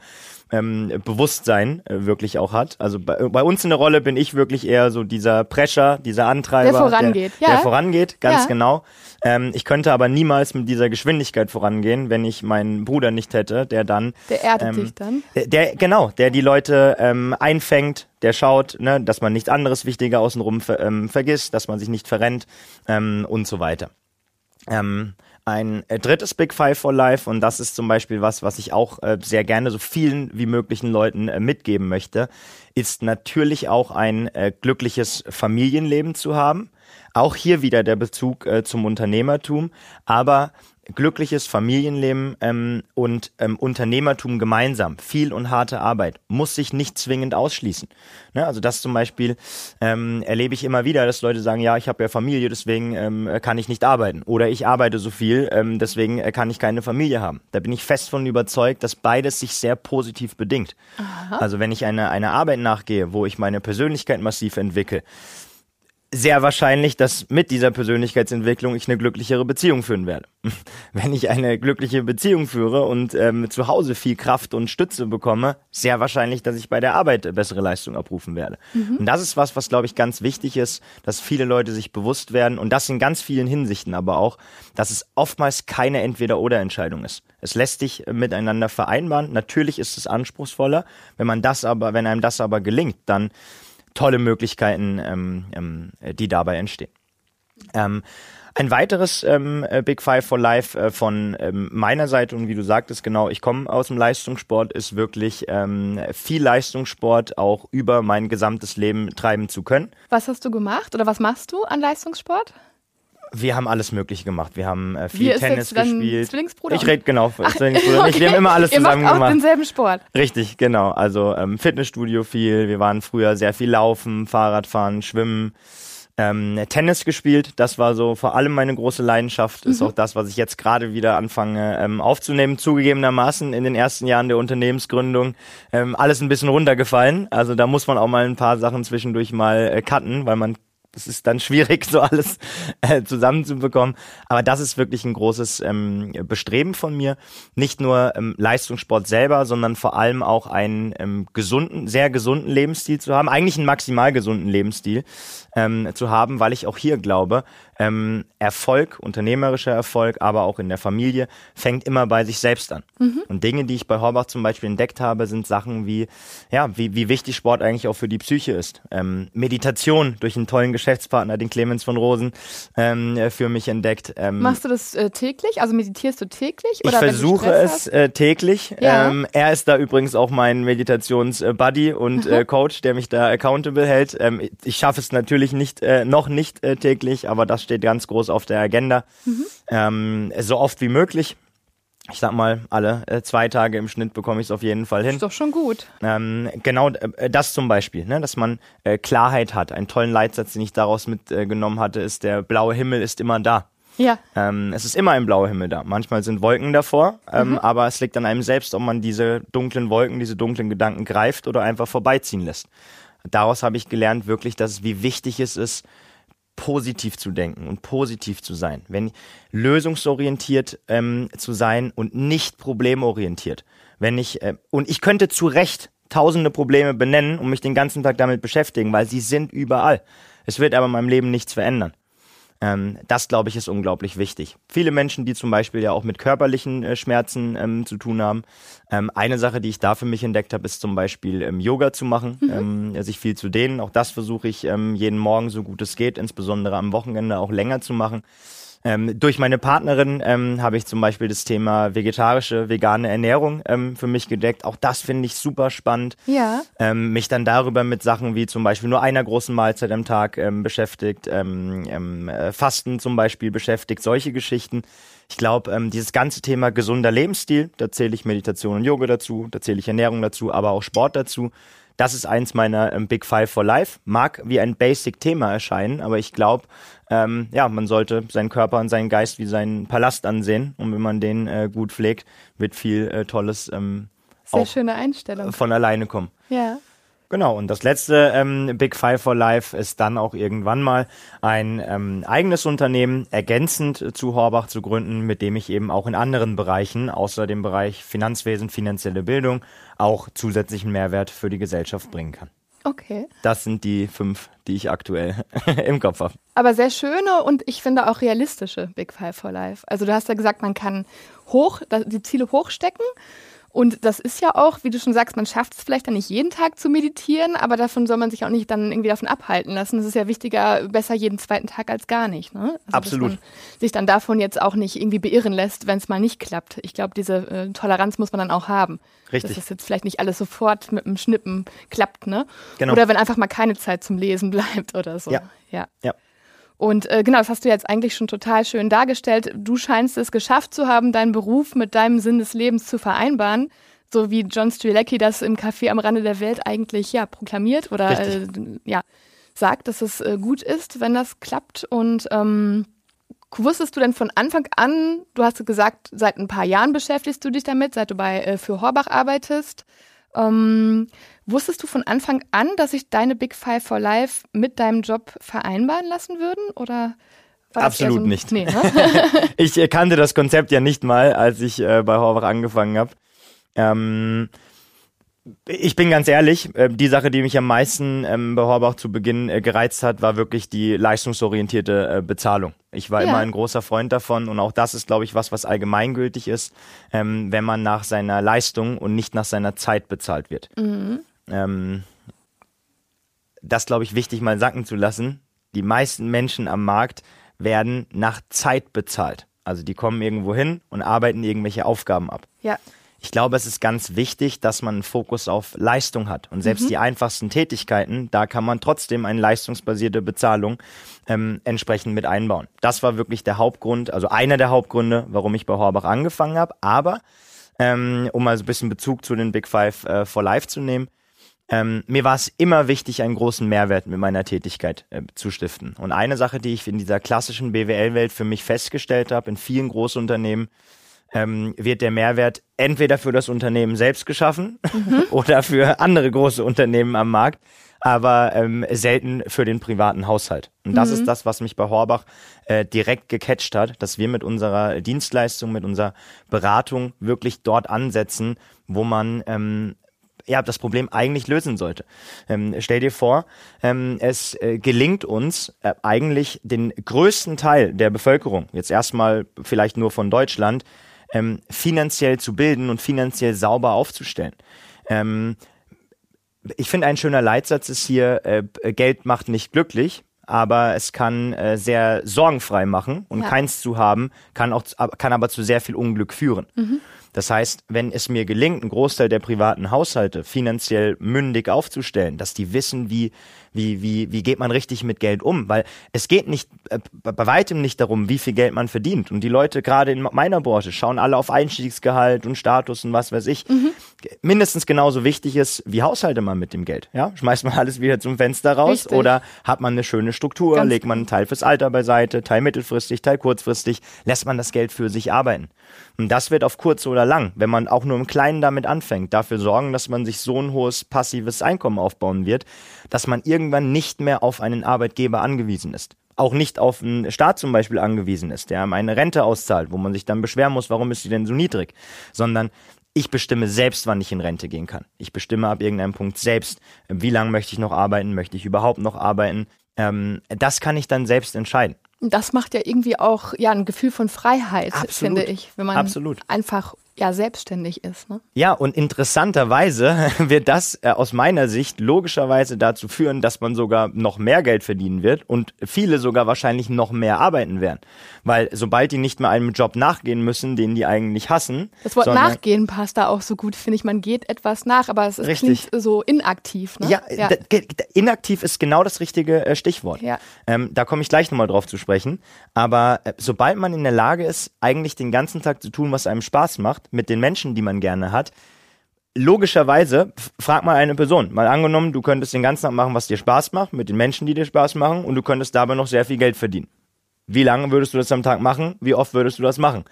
Speaker 3: ähm, Bewusstsein äh, wirklich auch hat. Also bei, bei uns in der Rolle bin ich wirklich eher so dieser Prescher, dieser Antreiber.
Speaker 2: Der vorangeht,
Speaker 3: der,
Speaker 2: ja.
Speaker 3: Der vorangeht, ganz
Speaker 2: Ja.
Speaker 3: genau. Ähm, ich könnte aber niemals mit dieser Geschwindigkeit vorangehen, wenn ich meinen Bruder nicht hätte, der dann
Speaker 2: Der erdet
Speaker 3: Ähm,
Speaker 2: dich dann.
Speaker 3: der, der genau, der die Leute ähm, einfängt, der schaut, ne, dass man nichts anderes Wichtiger außenrum ver, ähm, vergisst, dass man sich nicht verrennt ähm, und so weiter. Ähm, ein äh, drittes Big Five for Life und das ist zum Beispiel was, was ich auch äh, sehr gerne so vielen wie möglichen Leuten äh, mitgeben möchte, ist natürlich auch ein äh, glückliches Familienleben zu haben. Auch hier wieder der Bezug äh, zum Unternehmertum, aber glückliches Familienleben ähm, und ähm, Unternehmertum gemeinsam, viel und harte Arbeit, muss sich nicht zwingend ausschließen. Ne? Also das zum Beispiel ähm, erlebe ich immer wieder, dass Leute sagen, ja, ich habe ja Familie, deswegen ähm, kann ich nicht arbeiten. Oder ich arbeite so viel, ähm, deswegen äh, kann ich keine Familie haben. Da bin ich fest von überzeugt, dass beides sich sehr positiv bedingt. Also wenn ich eine, eine Arbeit nachgehe, wo ich meine Persönlichkeit massiv entwickle, sehr wahrscheinlich, dass mit dieser Persönlichkeitsentwicklung ich eine glücklichere Beziehung führen werde. <laughs> Wenn ich eine glückliche Beziehung führe und ähm, zu Hause viel Kraft und Stütze bekomme, sehr wahrscheinlich, dass ich bei der Arbeit bessere Leistung abrufen werde. Und das ist was, was glaube ich ganz wichtig ist, dass viele Leute sich bewusst werden und das in ganz vielen Hinsichten aber auch, dass es oftmals keine Entweder-oder-Entscheidung ist. Es lässt sich äh, miteinander vereinbaren. Natürlich ist es anspruchsvoller. Wenn man das aber, wenn einem das aber gelingt, dann tolle Möglichkeiten, ähm, ähm, die dabei entstehen. Ähm, ein weiteres ähm, äh, Big Five for Life äh, von ähm, meiner Seite und wie du sagtest, genau, ich komme aus dem Leistungssport, ist wirklich ähm, viel Leistungssport auch über mein gesamtes Leben treiben zu können.
Speaker 2: Was hast du gemacht oder was machst du an Leistungssport?
Speaker 3: Wir haben alles Mögliche gemacht. Wir haben äh, viel
Speaker 2: Wie
Speaker 3: Tennis gespielt.
Speaker 2: Zwillingsbruder?
Speaker 3: Ich rede genau, Zwillingsbruder nicht. Wir <laughs> haben immer alles
Speaker 2: Ihr
Speaker 3: zusammen
Speaker 2: macht auch
Speaker 3: gemacht.
Speaker 2: denselben Sport.
Speaker 3: Richtig, genau. Also ähm, Fitnessstudio viel. Wir waren früher sehr viel Laufen, Fahrradfahren, Schwimmen, ähm, Tennis gespielt. Das war so vor allem meine große Leidenschaft. Ist auch das, was ich jetzt gerade wieder anfange ähm, aufzunehmen. Zugegebenermaßen in den ersten Jahren der Unternehmensgründung ähm, alles ein bisschen runtergefallen. Also da muss man auch mal ein paar Sachen zwischendurch mal äh, cutten, weil man es ist dann schwierig, so alles äh, zusammenzubekommen. Aber das ist wirklich ein großes ähm, Bestreben von mir. Nicht nur ähm, Leistungssport selber, sondern vor allem auch einen ähm, gesunden, sehr gesunden Lebensstil zu haben. Eigentlich einen maximal gesunden Lebensstil ähm, zu haben, weil ich auch hier glaube, ähm, Erfolg, unternehmerischer Erfolg, aber auch in der Familie, fängt immer bei sich selbst an. Und Dinge, die ich bei Horbach zum Beispiel entdeckt habe, sind Sachen wie, ja, wie, wie wichtig Sport eigentlich auch für die Psyche ist. Ähm, Meditation durch einen tollen Geschäftspartner, den Clemens von Rosen, ähm, äh, für mich entdeckt. Ähm,
Speaker 2: Machst du das äh, täglich? Also meditierst du täglich?
Speaker 3: ich versuche es äh, täglich.
Speaker 2: Ja.
Speaker 3: Ähm, er ist da übrigens auch mein Meditations-Buddy und äh, Coach, der mich da accountable hält. Ähm, ich schaffe es natürlich nicht, äh, noch nicht äh, täglich, aber das steht ganz groß auf der Agenda.
Speaker 2: Mhm.
Speaker 3: Ähm, so oft wie möglich. Ich sag mal, alle äh, zwei Tage im Schnitt bekomme ich es auf jeden Fall hin.
Speaker 2: Ist doch schon gut.
Speaker 3: Ähm, genau äh, das zum Beispiel, ne? dass man äh, Klarheit hat. Einen tollen Leitsatz, den ich daraus mitgenommen hatte, ist, der blaue Himmel ist immer da.
Speaker 2: Ja.
Speaker 3: Ähm, es ist immer ein blauer Himmel da. Manchmal sind Wolken davor, ähm, aber es liegt an einem selbst, ob man diese dunklen Wolken, diese dunklen Gedanken greift oder einfach vorbeiziehen lässt. Daraus habe ich gelernt wirklich, dass wie wichtig es ist, positiv zu denken und positiv zu sein. Wenn lösungsorientiert ähm, zu sein und nicht problemorientiert. Wenn ich äh, und ich könnte zu Recht tausende Probleme benennen und mich den ganzen Tag damit beschäftigen, weil sie sind überall. Es wird aber in meinem Leben nichts verändern. Ähm, das, glaube ich, ist unglaublich wichtig. Viele Menschen, die zum Beispiel ja auch mit körperlichen äh, Schmerzen ähm, zu tun haben. Ähm, eine Sache, die ich da für mich entdeckt habe, ist zum Beispiel ähm, Yoga zu machen, ähm, ja, sich viel zu dehnen. Auch das versuche ich ähm, jeden Morgen so gut es geht, insbesondere am Wochenende auch länger zu machen. Ähm, durch meine Partnerin ähm, habe ich zum Beispiel das Thema vegetarische, vegane Ernährung ähm, für mich gedeckt. Auch das finde ich super spannend.
Speaker 2: Ja.
Speaker 3: Ähm, mich dann darüber mit Sachen wie zum Beispiel nur einer großen Mahlzeit am Tag ähm, beschäftigt, ähm, ähm, äh, Fasten zum Beispiel beschäftigt, solche Geschichten. Ich glaube, ähm, dieses ganze Thema gesunder Lebensstil, da zähle ich Meditation und Yoga dazu, da zähle ich Ernährung dazu, aber auch Sport dazu. Das ist eins meiner ähm, Big Five for Life. Mag wie ein Basic-Thema erscheinen, aber ich glaube, ähm, ja, man sollte seinen Körper und seinen Geist wie seinen Palast ansehen. Und wenn man den äh, gut pflegt, wird viel äh, Tolles ähm,
Speaker 2: Sehr schöne Einstellung.
Speaker 3: von alleine kommen.
Speaker 2: Ja.
Speaker 3: Genau, und das letzte ähm, Big Five for Life ist dann auch irgendwann mal ein ähm, eigenes Unternehmen ergänzend zu Horbach zu gründen, mit dem ich eben auch in anderen Bereichen, außer dem Bereich Finanzwesen, finanzielle Bildung, auch zusätzlichen Mehrwert für die Gesellschaft bringen kann.
Speaker 2: Okay.
Speaker 3: Das sind die fünf, die ich aktuell <laughs> im Kopf habe.
Speaker 2: Aber sehr schöne und ich finde auch realistische Big Five for Life. Also du hast ja gesagt, man kann hoch, die Ziele hochstecken. Und das ist ja auch, wie du schon sagst, man schafft es vielleicht dann nicht jeden Tag zu meditieren, aber davon soll man sich auch nicht dann irgendwie davon abhalten lassen. Es ist ja wichtiger, besser jeden zweiten Tag als gar nicht. Ne? Also,
Speaker 3: Absolut.
Speaker 2: Dass man sich dann davon jetzt auch nicht irgendwie beirren lässt, wenn es mal nicht klappt. Ich glaube, diese äh, Toleranz muss man dann auch haben.
Speaker 3: Richtig.
Speaker 2: Dass das jetzt vielleicht nicht alles sofort mit dem Schnippen klappt, ne?
Speaker 3: Genau.
Speaker 2: Oder wenn einfach mal keine Zeit zum Lesen <laughs> bleibt oder so.
Speaker 3: Ja.
Speaker 2: ja.
Speaker 3: Ja.
Speaker 2: Und äh, genau, das hast du jetzt eigentlich schon total schön dargestellt. Du scheinst es geschafft zu haben, deinen Beruf mit deinem Sinn des Lebens zu vereinbaren. So wie John Strilecki das im Café am Rande der Welt eigentlich ja proklamiert oder äh, ja sagt, dass es äh, gut ist, wenn das klappt. Und ähm, wusstest du denn von Anfang an, du hast gesagt, seit ein paar Jahren beschäftigst du dich damit, seit du bei äh, für Horbach arbeitest. Ähm, wusstest du von Anfang an, dass sich deine Big Five for Life mit deinem Job vereinbaren lassen würden? Oder
Speaker 3: Absolut
Speaker 2: so ein-
Speaker 3: nicht.
Speaker 2: Nee, ne? <laughs>
Speaker 3: Ich kannte das Konzept ja nicht mal, als ich äh, bei Horbach angefangen habe. Ähm, ich bin ganz ehrlich, äh, die Sache, die mich am meisten ähm, bei Horbach zu Beginn äh, gereizt hat, war wirklich die leistungsorientierte äh, Bezahlung. Ich war
Speaker 2: Ja.
Speaker 3: immer ein großer Freund davon und auch das ist, glaube ich, was, was allgemeingültig ist, ähm, wenn man nach seiner Leistung und nicht nach seiner Zeit bezahlt wird. Ähm, das, glaube ich, wichtig mal sacken zu lassen. Die meisten Menschen am Markt werden nach Zeit bezahlt. Also die kommen irgendwo hin und arbeiten irgendwelche Aufgaben ab.
Speaker 2: ja.
Speaker 3: Ich glaube, es ist ganz wichtig, dass man einen Fokus auf Leistung hat. Und selbst die einfachsten Tätigkeiten, da kann man trotzdem eine leistungsbasierte Bezahlung ähm, entsprechend mit einbauen. Das war wirklich der Hauptgrund, also einer der Hauptgründe, warum ich bei Horbach angefangen habe. Aber ähm, um mal so ein bisschen Bezug zu den Big Five äh, for Life zu nehmen, ähm, mir war es immer wichtig, einen großen Mehrwert mit meiner Tätigkeit äh, zu stiften. Und eine Sache, die ich in dieser klassischen BWL-Welt für mich festgestellt habe, in vielen Großunternehmen, ähm, wird der Mehrwert entweder für das Unternehmen selbst geschaffen <laughs> oder für andere große Unternehmen am Markt, aber ähm, selten für den privaten Haushalt. Und das ist das, was mich bei Horbach äh, direkt gecatcht hat, dass wir mit unserer Dienstleistung, mit unserer Beratung wirklich dort ansetzen, wo man ähm, ja, das Problem eigentlich lösen sollte. Ähm, stell dir vor, ähm, es äh, gelingt uns äh, eigentlich den größten Teil der Bevölkerung, jetzt erstmal vielleicht nur von Deutschland, ähm, finanziell zu bilden und finanziell sauber aufzustellen. Ähm, ich finde, ein schöner Leitsatz ist hier, äh, Geld macht nicht glücklich, aber es kann äh, sehr sorgenfrei machen und
Speaker 2: Ja.
Speaker 3: keins zu haben, kann, auch, kann aber zu sehr viel Unglück führen. Das heißt, wenn es mir gelingt, einen Großteil der privaten Haushalte finanziell mündig aufzustellen, dass die wissen, wie, wie, wie, wie geht man richtig mit Geld um, weil es geht nicht, äh, bei weitem nicht darum, wie viel Geld man verdient. Und die Leute gerade in meiner Branche schauen alle auf Einstiegsgehalt und Status und was weiß ich. Mindestens genauso wichtig ist, wie haushalte man mit dem Geld. Ja? Schmeißt man <laughs> alles wieder zum Fenster raus
Speaker 2: Richtig.
Speaker 3: oder hat man eine schöne Struktur,
Speaker 2: Ganz
Speaker 3: legt man einen Teil fürs Alter beiseite, Teil mittelfristig, Teil kurzfristig, lässt man das Geld für sich arbeiten. Und das wird auf kurz oder lang, wenn man auch nur im Kleinen damit anfängt, dafür sorgen, dass man sich so ein hohes passives Einkommen aufbauen wird, dass man irgendwann nicht mehr auf einen Arbeitgeber angewiesen ist. Auch nicht auf einen Staat zum Beispiel angewiesen ist, der einem eine Rente auszahlt, wo man sich dann beschweren muss, warum ist sie denn so niedrig, sondern ich bestimme selbst, wann ich in Rente gehen kann. Ich bestimme ab irgendeinem Punkt selbst, wie lange möchte ich noch arbeiten, möchte ich überhaupt noch arbeiten. Ähm, das kann ich dann selbst entscheiden.
Speaker 2: Das macht ja irgendwie auch ja ein Gefühl von Freiheit,
Speaker 3: Absolut.
Speaker 2: finde ich, wenn man
Speaker 3: Absolut.
Speaker 2: einfach ja selbstständig ist. Ne?
Speaker 3: Ja, und interessanterweise <laughs> wird das äh, aus meiner Sicht logischerweise dazu führen, dass man sogar noch mehr Geld verdienen wird und viele sogar wahrscheinlich noch mehr arbeiten werden. Weil sobald die nicht mehr einem Job nachgehen müssen, den die eigentlich hassen.
Speaker 2: Das Wort nachgehen passt da auch so gut, finde ich. Man geht etwas nach, aber es ist, klingt so inaktiv. Ne?
Speaker 3: Ja, ja. inaktiv ist genau das richtige äh, Stichwort. Ja. Ähm, da komme ich gleich nochmal drauf zu sprechen. Aber äh, sobald man in der Lage ist, eigentlich den ganzen Tag zu tun, was einem Spaß macht, mit den Menschen, die man gerne hat, logischerweise, frag mal eine Person. Mal angenommen, du könntest den ganzen Tag machen, was dir Spaß macht, mit den Menschen, die dir Spaß machen, und du könntest dabei noch sehr viel Geld verdienen. Wie lange würdest du das am Tag machen? Wie oft würdest du das machen?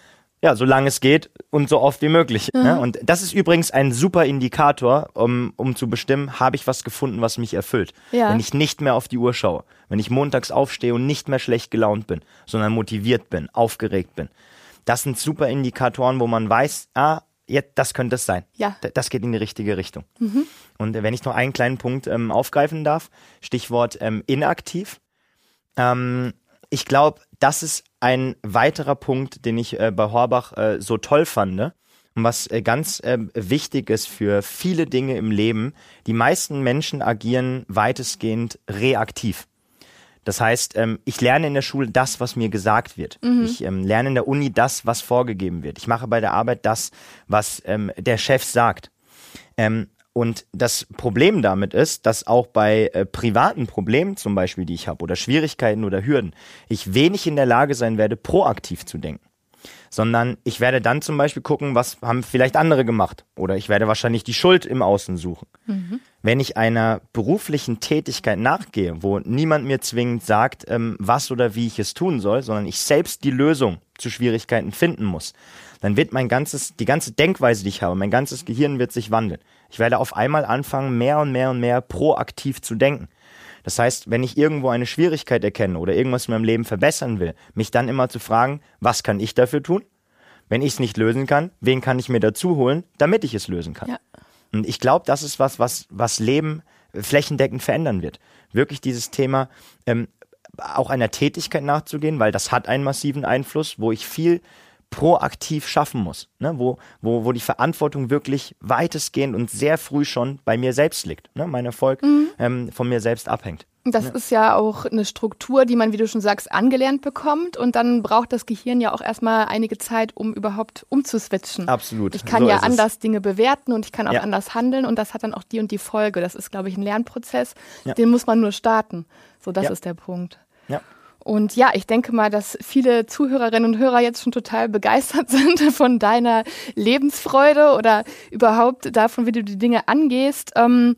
Speaker 3: Ja, solange es geht und so oft wie möglich. Mhm. Ne? Und das ist übrigens ein super Indikator, um, um zu bestimmen, habe ich was gefunden, was mich erfüllt. Ja. Wenn ich nicht mehr auf die Uhr schaue, wenn ich montags aufstehe und nicht mehr schlecht gelaunt bin, sondern motiviert bin, aufgeregt bin. Das sind super Indikatoren, wo man weiß, ah, jetzt, das könnte es sein. Ja. Das geht in die richtige Richtung. Mhm. Und wenn ich noch einen kleinen Punkt ähm, aufgreifen darf, Stichwort ähm, inaktiv. Ähm, ich glaube, das ist ein weiterer Punkt, den ich äh, bei Horbach äh, so toll fand. Ne? Und was äh, ganz äh, wichtig ist für viele Dinge im Leben, die meisten Menschen agieren weitestgehend reaktiv. Das heißt, ähm, ich lerne in der Schule das, was mir gesagt wird. Mhm. Ich ähm, lerne in der Uni das, was vorgegeben wird. Ich mache bei der Arbeit das, was ähm, der Chef sagt. Ähm, und das Problem damit ist, dass auch bei äh, privaten Problemen zum Beispiel, die ich habe, oder Schwierigkeiten oder Hürden, ich wenig in der Lage sein werde, proaktiv zu denken. Sondern ich werde dann zum Beispiel gucken, was haben vielleicht andere gemacht. Oder ich werde wahrscheinlich die Schuld im Außen suchen. Mhm. Wenn ich einer beruflichen Tätigkeit nachgehe, wo niemand mir zwingend sagt, ähm, was oder wie ich es tun soll, sondern ich selbst die Lösung zu Schwierigkeiten finden muss, dann wird mein ganzes, die ganze Denkweise, die ich habe, mein ganzes Gehirn wird sich wandeln. Ich werde auf einmal anfangen, mehr und mehr und mehr proaktiv zu denken. Das heißt, wenn ich irgendwo eine Schwierigkeit erkenne oder irgendwas in meinem Leben verbessern will, mich dann immer zu fragen, was kann ich dafür tun? Wenn ich es nicht lösen kann, wen kann ich mir dazu holen, damit ich es lösen kann? Ja. Und ich glaube, das ist was, was, was Leben flächendeckend verändern wird. Wirklich dieses Thema, ähm, auch einer Tätigkeit nachzugehen, weil das hat einen massiven Einfluss, wo ich viel proaktiv schaffen muss, ne? wo, wo, wo die Verantwortung wirklich weitestgehend und sehr früh schon bei mir selbst liegt, ne? mein Erfolg mhm. ähm, von mir selbst abhängt.
Speaker 2: Das ja. ist ja auch eine Struktur, die man, wie du schon sagst, angelernt bekommt und dann braucht das Gehirn ja auch erstmal einige Zeit, um überhaupt umzuswitchen.
Speaker 3: Absolut.
Speaker 2: Ich kann so ja anders es. Dinge bewerten und ich kann auch ja. anders handeln und das hat dann auch die und die Folge. Das ist, glaube ich, ein Lernprozess, ja. den muss man nur starten. So, das ist der Punkt. Ja. Und ja, ich denke mal, dass viele Zuhörerinnen und Hörer jetzt schon total begeistert <laughs> sind von deiner Lebensfreude oder überhaupt davon, wie du die Dinge angehst. Ähm,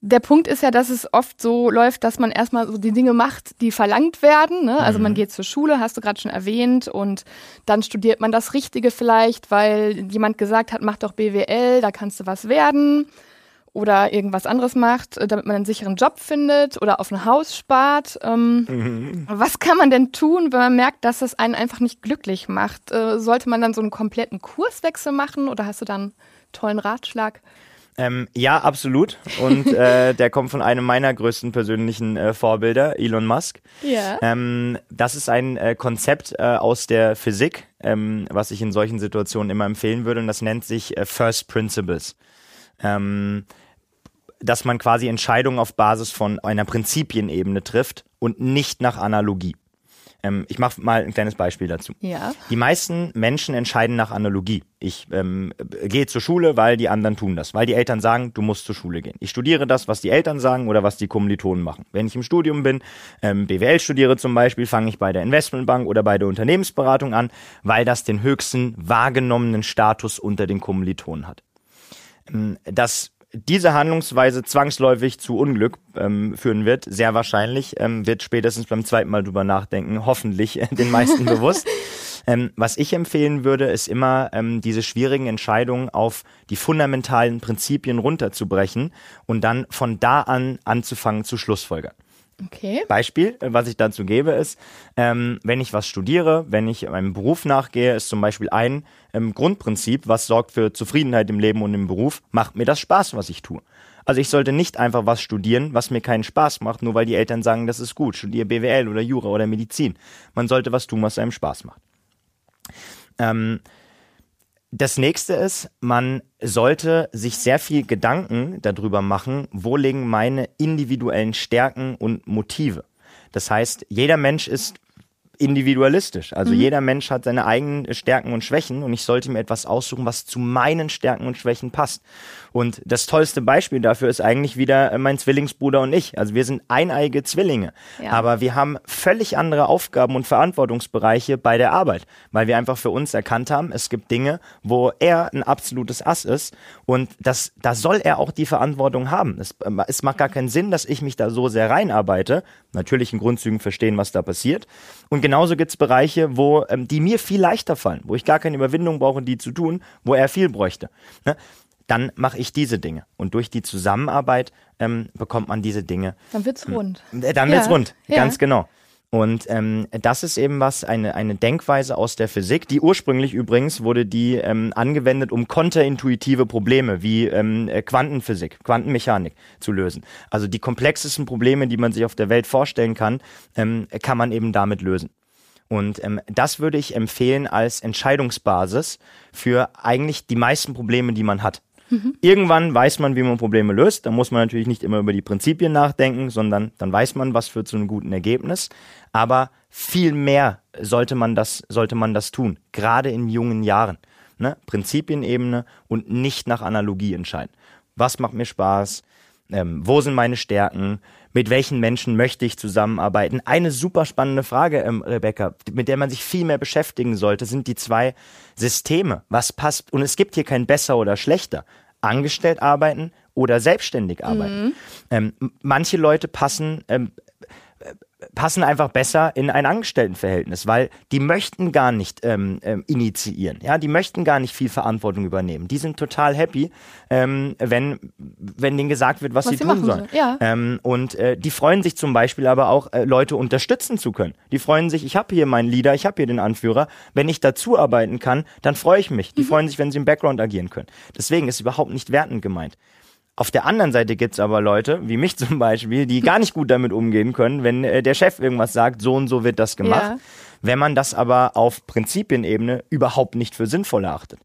Speaker 2: der Punkt ist ja, dass es oft so läuft, dass man erstmal so die Dinge macht, die verlangt werden. Ne? Also man mhm. geht zur Schule, hast du gerade schon erwähnt, und dann studiert man das Richtige vielleicht, weil jemand gesagt hat, mach doch BWL, da kannst du was werden oder irgendwas anderes macht, äh, damit man einen sicheren Job findet oder auf ein Haus spart. Ähm, mhm. Was kann man denn tun, wenn man merkt, dass es einen einfach nicht glücklich macht? Äh, sollte man dann so einen kompletten Kurswechsel machen oder hast du dann einen tollen Ratschlag?
Speaker 3: Ähm, ja, absolut. Und äh, <laughs> der kommt von einem meiner größten persönlichen äh, Vorbilder, Elon Musk. Ja. Ähm, das ist ein äh, Konzept äh, aus der Physik, ähm, was ich in solchen Situationen immer empfehlen würde. Und das nennt sich äh, First Principles ähm, dass man quasi Entscheidungen auf Basis von einer Prinzipienebene trifft und nicht nach Analogie. Ähm, ich mache mal ein kleines Beispiel dazu. Ja. Die meisten Menschen entscheiden nach Analogie. Ich ähm, gehe zur Schule, weil die anderen tun das, weil die Eltern sagen, du musst zur Schule gehen. Ich studiere das, was die Eltern sagen oder was die Kommilitonen machen. Wenn ich im Studium bin, ähm, BWL studiere zum Beispiel, fange ich bei der Investmentbank oder bei der Unternehmensberatung an, weil das den höchsten wahrgenommenen Status unter den Kommilitonen hat. Ähm, dass diese Handlungsweise zwangsläufig zu Unglück ähm, führen wird, sehr wahrscheinlich, ähm, wird spätestens beim zweiten Mal drüber nachdenken, hoffentlich äh, den meisten <laughs> bewusst. Ähm, was ich empfehlen würde, ist immer, ähm, diese schwierigen Entscheidungen auf die fundamentalen Prinzipien runterzubrechen und dann von da an anzufangen zu Schlussfolgern. Okay. Beispiel, äh, was ich dazu gebe, ist, ähm, wenn ich was studiere, wenn ich einem Beruf nachgehe, ist zum Beispiel ein ähm, Grundprinzip, was sorgt für Zufriedenheit im Leben und im Beruf, macht mir das Spaß, was ich tue. Also ich sollte nicht einfach was studieren, was mir keinen Spaß macht, nur weil die Eltern sagen, das ist gut. Studiere BWL oder Jura oder Medizin. Man sollte was tun, was einem Spaß macht. Ähm, das nächste ist, man sollte sich sehr viel Gedanken darüber machen, wo liegen meine individuellen Stärken und Motive. Das heißt, jeder Mensch ist individualistisch. Also mhm. jeder Mensch hat seine eigenen Stärken und Schwächen und ich sollte mir etwas aussuchen, was zu meinen Stärken und Schwächen passt. Und das tollste Beispiel dafür ist eigentlich wieder äh, mein Zwillingsbruder und ich. Also wir sind eineige Zwillinge, ja. aber wir haben völlig andere Aufgaben und Verantwortungsbereiche bei der Arbeit, weil wir einfach für uns erkannt haben, es gibt Dinge, wo er ein absolutes Ass ist und das, da soll er auch die Verantwortung haben. Es, äh, es macht gar keinen Sinn, dass ich mich da so sehr reinarbeite. Natürlich in Grundzügen verstehen, was da passiert. Und genauso gibt's Bereiche, wo ähm, die mir viel leichter fallen, wo ich gar keine Überwindung brauche, die zu tun, wo er viel bräuchte. Dann mache ich diese Dinge. Und durch die Zusammenarbeit ähm, bekommt man diese Dinge.
Speaker 2: Dann wird's hm. rund.
Speaker 3: Äh, dann ja. wird's rund, ja. ganz genau. Und ähm, das ist eben was, eine, eine Denkweise aus der Physik, die ursprünglich übrigens wurde die ähm, angewendet, um konterintuitive Probleme wie ähm, äh, Quantenphysik, Quantenmechanik zu lösen. Also die komplexesten Probleme, die man sich auf der Welt vorstellen kann, ähm, kann man eben damit lösen. Und ähm, das würde ich empfehlen als Entscheidungsbasis für eigentlich die meisten Probleme, die man hat. Mhm. Irgendwann weiß man, wie man Probleme löst. Da muss man natürlich nicht immer über die Prinzipien nachdenken, sondern dann weiß man, was führt zu einem guten Ergebnis. Aber viel mehr sollte man das, sollte man das tun, gerade in jungen Jahren. Ne? Prinzipienebene und nicht nach Analogie entscheiden. Was macht mir Spaß? Ähm, wo sind meine Stärken? Mit welchen Menschen möchte ich zusammenarbeiten? Eine super spannende Frage, ähm, Rebecca, mit der man sich viel mehr beschäftigen sollte, sind die zwei Systeme. Was passt? Und es gibt hier kein besser oder schlechter angestellt arbeiten oder selbstständig arbeiten. Mhm. Ähm, manche Leute passen ähm, passen einfach besser in ein Angestelltenverhältnis, weil die möchten gar nicht ähm, ähm, initiieren, ja, die möchten gar nicht viel Verantwortung übernehmen. Die sind total happy, ähm, wenn wenn denen gesagt wird, was, was sie, sie tun sollen. So. Ja. Ähm, und äh, die freuen sich zum Beispiel aber auch, äh, Leute unterstützen zu können. Die freuen sich, ich habe hier meinen Leader, ich habe hier den Anführer. Wenn ich dazu arbeiten kann, dann freue ich mich. Die mhm. freuen sich, wenn sie im Background agieren können. Deswegen ist überhaupt nicht wertend gemeint. Auf der anderen Seite gibt's aber Leute, wie mich <laughs> zum Beispiel, die gar nicht gut damit umgehen können, wenn äh, der Chef irgendwas sagt, so und so wird das gemacht. Ja. Wenn man das aber auf Prinzipienebene überhaupt nicht für sinnvoll erachtet.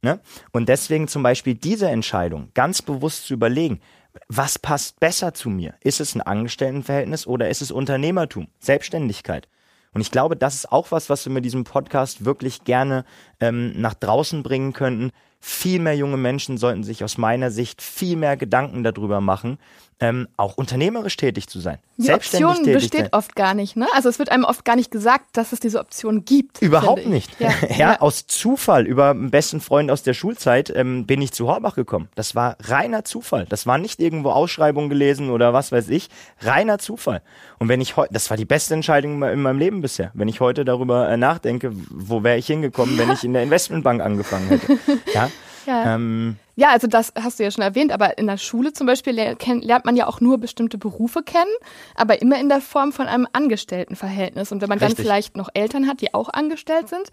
Speaker 3: Ne? Und deswegen zum Beispiel diese Entscheidung ganz bewusst zu überlegen, was passt besser zu mir? Ist es ein Angestelltenverhältnis oder ist es Unternehmertum, Selbstständigkeit? Und ich glaube, das ist auch was, was wir mit diesem Podcast wirklich gerne ähm, nach draußen bringen könnten. Viel mehr junge Menschen sollten sich aus meiner Sicht viel mehr Gedanken darüber machen, ähm, auch unternehmerisch tätig zu sein.
Speaker 2: Die Option besteht sein. oft gar nicht, ne? Also es wird einem oft gar nicht gesagt, dass es diese Option gibt.
Speaker 3: Überhaupt nicht. Ja. <laughs> ja, ja, aus Zufall, über einen besten Freund aus der Schulzeit ähm, bin ich zu Horbach gekommen. Das war reiner Zufall. Das war nicht irgendwo Ausschreibung gelesen oder was weiß ich. Reiner Zufall. Und wenn ich heute, das war die beste Entscheidung in meinem Leben bisher. Wenn ich heute darüber äh, nachdenke, wo wäre ich hingekommen, wenn ich in der Investmentbank angefangen hätte. <laughs> Ja.
Speaker 2: Ja. Ähm, ja, also das hast du ja schon erwähnt, aber in der Schule zum Beispiel lernt man ja auch nur bestimmte Berufe kennen, aber immer in der Form von einem Angestelltenverhältnis. Und wenn man Richtig. dann vielleicht noch Eltern hat, die auch angestellt sind,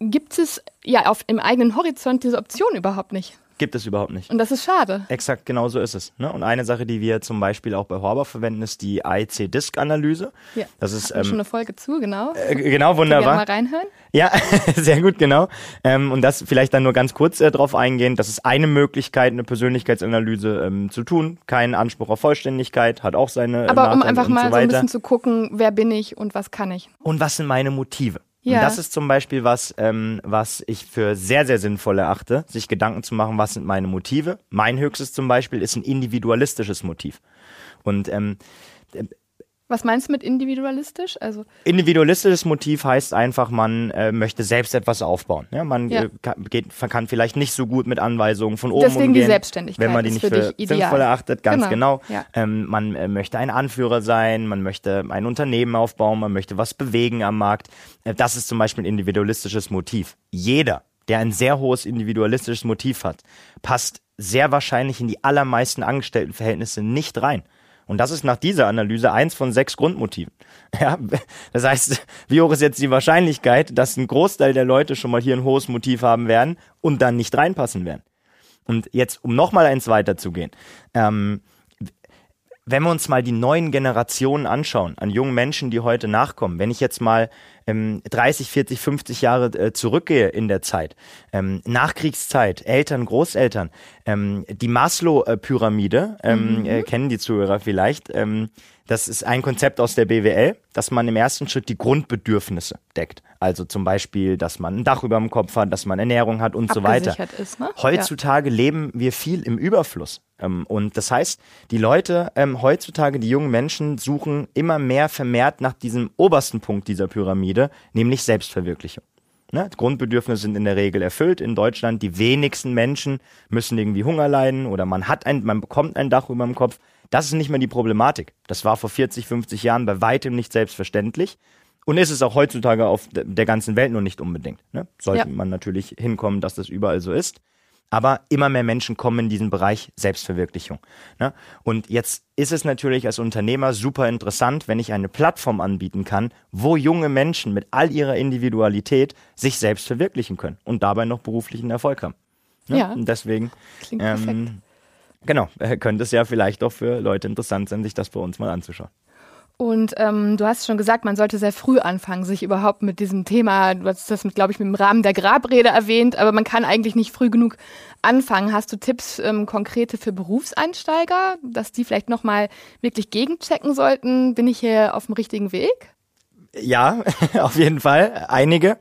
Speaker 2: gibt es ja auf im eigenen Horizont diese Option überhaupt nicht.
Speaker 3: Gibt es überhaupt nicht.
Speaker 2: Und das ist schade.
Speaker 3: Exakt, genau so ist es. Ne? Und eine Sache, die wir zum Beispiel auch bei Horber verwenden, ist die AIC-Disk-Analyse.
Speaker 2: Ja, das ist ähm, schon eine Folge zu, genau.
Speaker 3: Äh, genau, wunderbar.
Speaker 2: mal reinhören?
Speaker 3: Ja, <laughs> sehr gut, genau. Ähm, und das vielleicht dann nur ganz kurz äh, drauf eingehen. Das ist eine Möglichkeit, eine Persönlichkeitsanalyse ähm, zu tun. Kein Anspruch auf Vollständigkeit, hat auch seine
Speaker 2: Aber um einfach mal so, so ein bisschen zu gucken, wer bin ich und was kann ich.
Speaker 3: Und was sind meine Motive? Ja. Und das ist zum Beispiel was, ähm, was ich für sehr, sehr sinnvoll erachte, sich Gedanken zu machen, was sind meine Motive. Mein höchstes zum Beispiel ist ein individualistisches Motiv. Und ähm,
Speaker 2: was meinst du mit individualistisch? Also
Speaker 3: Individualistisches Motiv heißt einfach, man äh, möchte selbst etwas aufbauen. Ja, man ja. Äh, kann, geht, kann vielleicht nicht so gut mit Anweisungen von oben
Speaker 2: Deswegen
Speaker 3: umgehen,
Speaker 2: die Selbstständigkeit
Speaker 3: wenn man die nicht für, für sinnvoll erachtet. Ganz genau. genau. Ja. Ähm, man äh, möchte ein Anführer sein, man möchte ein Unternehmen aufbauen, man möchte was bewegen am Markt. Äh, das ist zum Beispiel ein individualistisches Motiv. Jeder, der ein sehr hohes individualistisches Motiv hat, passt sehr wahrscheinlich in die allermeisten Angestelltenverhältnisse nicht rein. Und das ist nach dieser Analyse eins von sechs Grundmotiven. <laughs> Ja, das heißt, wie hoch ist jetzt die Wahrscheinlichkeit, dass ein Großteil der Leute schon mal hier ein hohes Motiv haben werden und dann nicht reinpassen werden? Und jetzt, um nochmal eins weiterzugehen, ähm, wenn wir uns mal die neuen Generationen anschauen, an jungen Menschen, die heute nachkommen, wenn ich jetzt mal ähm, 30, 40, 50 Jahre äh, zurückgehe in der Zeit, ähm, Nachkriegszeit, Eltern, Großeltern, ähm, die Maslow-Pyramide, ähm, mhm. äh, kennen die Zuhörer vielleicht, ähm, das ist ein Konzept aus der BWL, dass man im ersten Schritt die Grundbedürfnisse deckt. Also zum Beispiel, dass man ein Dach über dem Kopf hat, dass man Ernährung hat und so weiter.
Speaker 2: Ist, ne?
Speaker 3: Heutzutage ja. leben wir viel im Überfluss. Ähm, und das heißt, die Leute ähm, heutzutage, die jungen Menschen, suchen immer mehr vermehrt nach diesem obersten Punkt dieser Pyramide, nämlich Selbstverwirklichung. Ne? Grundbedürfnisse sind in der Regel erfüllt in Deutschland. Die wenigsten Menschen müssen irgendwie Hunger leiden oder man hat ein, man bekommt ein Dach über dem Kopf. Das ist nicht mehr die Problematik. Das war vor 40, 50 Jahren bei weitem nicht selbstverständlich. Und ist es auch heutzutage auf der ganzen Welt noch nicht unbedingt. Ne? Sollte ja. man natürlich hinkommen, dass das überall so ist. Aber immer mehr Menschen kommen in diesen Bereich Selbstverwirklichung. Ne? Und jetzt ist es natürlich als Unternehmer super interessant, wenn ich eine Plattform anbieten kann, wo junge Menschen mit all ihrer Individualität sich selbst verwirklichen können und dabei noch beruflichen Erfolg haben. Ne? Ja. Und deswegen
Speaker 2: Klingt perfekt. Ähm,
Speaker 3: Genau, äh, <laughs> könnte es ja vielleicht auch für Leute interessant sein, sich das bei uns mal anzuschauen.
Speaker 2: Und ähm, du hast schon gesagt, man sollte sehr früh anfangen, sich überhaupt mit diesem Thema, du hast das, glaube ich, mit dem Rahmen der Grabrede erwähnt, aber man kann eigentlich nicht früh genug anfangen. Hast du Tipps ähm, konkrete für Berufseinsteiger, dass die vielleicht nochmal wirklich gegenchecken sollten? Bin ich hier auf dem richtigen Weg?
Speaker 3: Ja, <laughs> auf jeden Fall. Einige.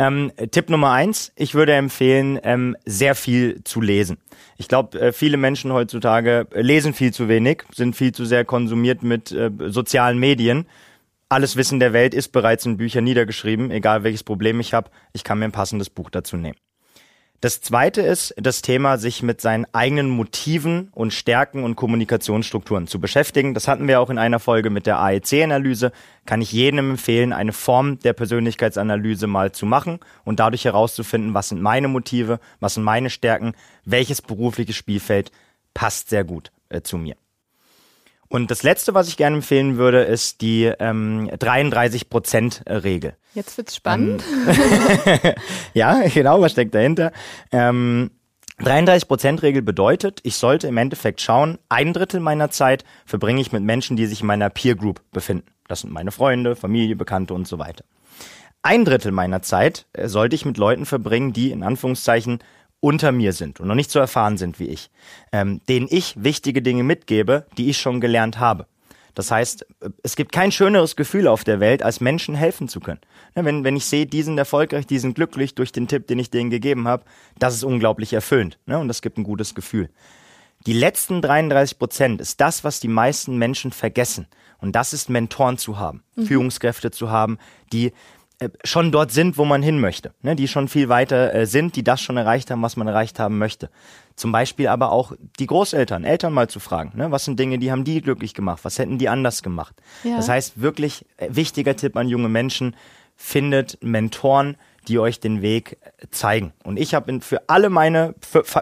Speaker 3: Ähm, Tipp Nummer eins, ich würde empfehlen, ähm, sehr viel zu lesen. Ich glaube, äh, viele Menschen heutzutage lesen viel zu wenig, sind viel zu sehr konsumiert mit äh, sozialen Medien. Alles Wissen der Welt ist bereits in Büchern niedergeschrieben, egal welches Problem ich habe, ich kann mir ein passendes Buch dazu nehmen. Das zweite ist das Thema, sich mit seinen eigenen Motiven und Stärken und Kommunikationsstrukturen zu beschäftigen. Das hatten wir auch in einer Folge mit der AEC-Analyse. Kann ich jedem empfehlen, eine Form der Persönlichkeitsanalyse mal zu machen und dadurch herauszufinden, was sind meine Motive, was sind meine Stärken, welches berufliche Spielfeld passt sehr gut äh, zu mir. Und das letzte, was ich gerne empfehlen würde, ist die ähm, 33-Prozent-Regel.
Speaker 2: Jetzt wird's spannend.
Speaker 3: Ähm, <laughs> ja, genau, was steckt dahinter? Ähm, 33%-Regel bedeutet, ich sollte im Endeffekt schauen, ein Drittel meiner Zeit verbringe ich mit Menschen, die sich in meiner Peer Group befinden. Das sind meine Freunde, Familie, Bekannte und so weiter. Ein Drittel meiner Zeit äh, sollte ich mit Leuten verbringen, die in Anführungszeichen unter mir sind und noch nicht so erfahren sind wie ich, ähm, denen ich wichtige Dinge mitgebe, die ich schon gelernt habe. Das heißt, es gibt kein schöneres Gefühl auf der Welt, als Menschen helfen zu können. Ne, wenn, wenn ich sehe, die sind erfolgreich, die sind glücklich durch den Tipp, den ich denen gegeben habe, das ist unglaublich erfüllend ne? und das gibt ein gutes Gefühl. Die letzten 33 Prozent ist das, was die meisten Menschen vergessen. Und das ist Mentoren zu haben, mhm. Führungskräfte zu haben, die äh, schon dort sind, wo man hin möchte, ne, die schon viel weiter äh, sind, die das schon erreicht haben, was man erreicht haben möchte. Zum Beispiel aber auch die Großeltern, Eltern mal zu fragen, ne, was sind Dinge, die haben die glücklich gemacht, was hätten die anders gemacht. Ja. Das heißt wirklich äh, wichtiger Tipp an junge Menschen, findet Mentoren, die euch den Weg äh, zeigen. Und ich habe für alle meine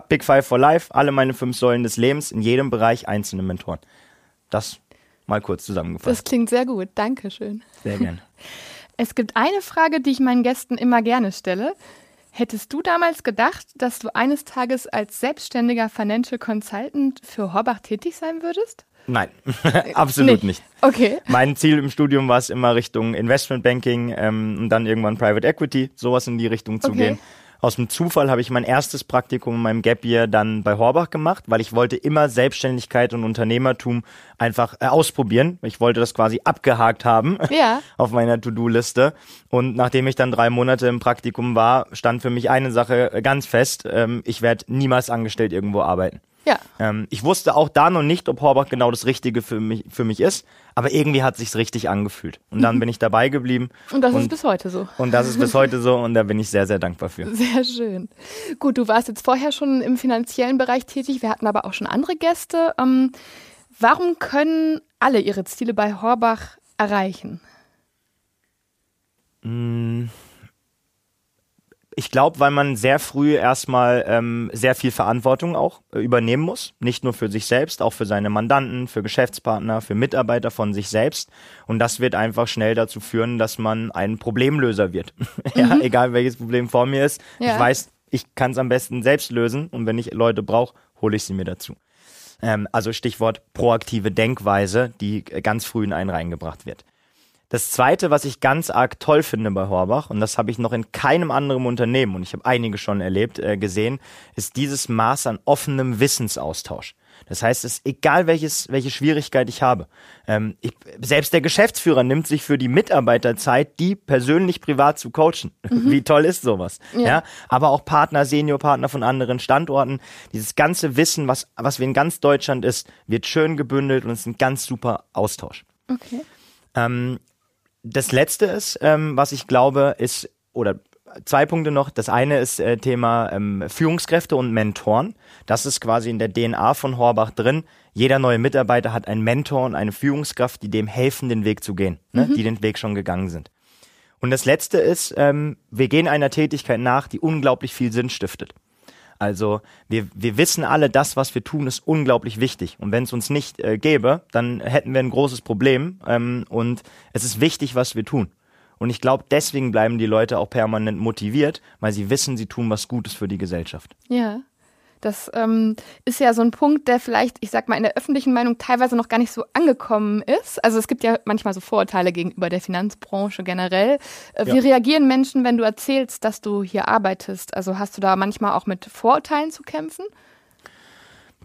Speaker 3: Big Five for Life, alle meine fünf Säulen des Lebens in jedem Bereich einzelne Mentoren. Das mal kurz zusammengefasst.
Speaker 2: Das klingt sehr gut. Dankeschön.
Speaker 3: Sehr gerne. <laughs>
Speaker 2: Es gibt eine Frage, die ich meinen Gästen immer gerne stelle. Hättest du damals gedacht, dass du eines Tages als selbstständiger Financial Consultant für Horbach tätig sein würdest?
Speaker 3: Nein, <laughs> absolut nee. nicht.
Speaker 2: Okay.
Speaker 3: Mein Ziel im Studium war es immer Richtung Investmentbanking ähm, und dann irgendwann Private Equity, sowas in die Richtung zu okay. gehen. Aus dem Zufall habe ich mein erstes Praktikum in meinem Gap Year dann bei Horbach gemacht, weil ich wollte immer Selbstständigkeit und Unternehmertum einfach äh, ausprobieren. Ich wollte das quasi abgehakt haben <laughs>
Speaker 2: ja.
Speaker 3: auf meiner To-Do-Liste. Und nachdem ich dann drei Monate im Praktikum war, stand für mich eine Sache ganz fest. Ähm, ich werde niemals angestellt irgendwo arbeiten.
Speaker 2: Ja.
Speaker 3: Ähm, ich wusste auch da noch nicht, ob Horbach genau das Richtige für mich, für mich ist, aber irgendwie hat sich's richtig angefühlt. Und dann <laughs> bin ich dabei geblieben.
Speaker 2: Und das und, ist bis heute so.
Speaker 3: Und das ist bis heute so und da bin ich sehr, sehr dankbar für. <laughs>
Speaker 2: Sehr schön. Gut, du warst jetzt vorher schon im finanziellen Bereich tätig, wir hatten aber auch schon andere Gäste. Ähm, warum können alle ihre Ziele bei Horbach erreichen?
Speaker 3: Mmh ich glaube, weil man sehr früh erstmal ähm, sehr viel Verantwortung auch äh, übernehmen muss. Nicht nur für sich selbst, auch für seine Mandanten, für Geschäftspartner, für Mitarbeiter von sich selbst. Und das wird einfach schnell dazu führen, dass man ein Problemlöser wird. <laughs> ja, mhm. egal welches Problem vor mir ist. Ja. Ich weiß, ich kann es am besten selbst lösen. Und wenn ich Leute brauche, hole ich sie mir dazu. Ähm, also Stichwort proaktive Denkweise, die ganz früh in einen reingebracht wird. Das zweite, was ich ganz arg toll finde bei Horbach, und das habe ich noch in keinem anderen Unternehmen, und ich habe einige schon erlebt, äh, gesehen, ist dieses Maß an offenem Wissensaustausch. Das heißt, es ist egal welches, welche Schwierigkeit ich habe. Ähm, ich, selbst der Geschäftsführer nimmt sich für die Mitarbeiter Zeit, die persönlich privat zu coachen. <laughs> Mhm. Wie toll ist sowas? Ja. ja. Aber auch Partner, Seniorpartner von anderen Standorten. Dieses ganze Wissen, was, was wir in ganz Deutschland ist, wird schön gebündelt und es ist ein ganz super Austausch.
Speaker 2: Okay.
Speaker 3: Ähm, das letzte ist, ähm, was ich glaube, ist, oder zwei Punkte noch. Das eine ist äh, Thema ähm, Führungskräfte und Mentoren. Das ist quasi in der DNA von Horbach drin. Jeder neue Mitarbeiter hat einen Mentor und eine Führungskraft, die dem helfen, den Weg zu gehen, ne? Mhm. die den Weg schon gegangen sind. Und das letzte ist, ähm, wir gehen einer Tätigkeit nach, die unglaublich viel Sinn stiftet. Also wir, wir wissen alle, das, was wir tun, ist unglaublich wichtig. Und wenn es uns nicht äh, gäbe, dann hätten wir ein großes Problem. Ähm, und es ist wichtig, was wir tun. Und ich glaube, deswegen bleiben die Leute auch permanent motiviert, weil sie wissen, sie tun was Gutes für die Gesellschaft.
Speaker 2: Ja. Das ähm, ist ja so ein Punkt, der vielleicht, ich sag mal, in der öffentlichen Meinung teilweise noch gar nicht so angekommen ist. Also es gibt ja manchmal so Vorurteile gegenüber der Finanzbranche generell. Äh, wie ja. reagieren Menschen, wenn du erzählst, dass du hier arbeitest? Also hast du da manchmal auch mit Vorurteilen zu kämpfen?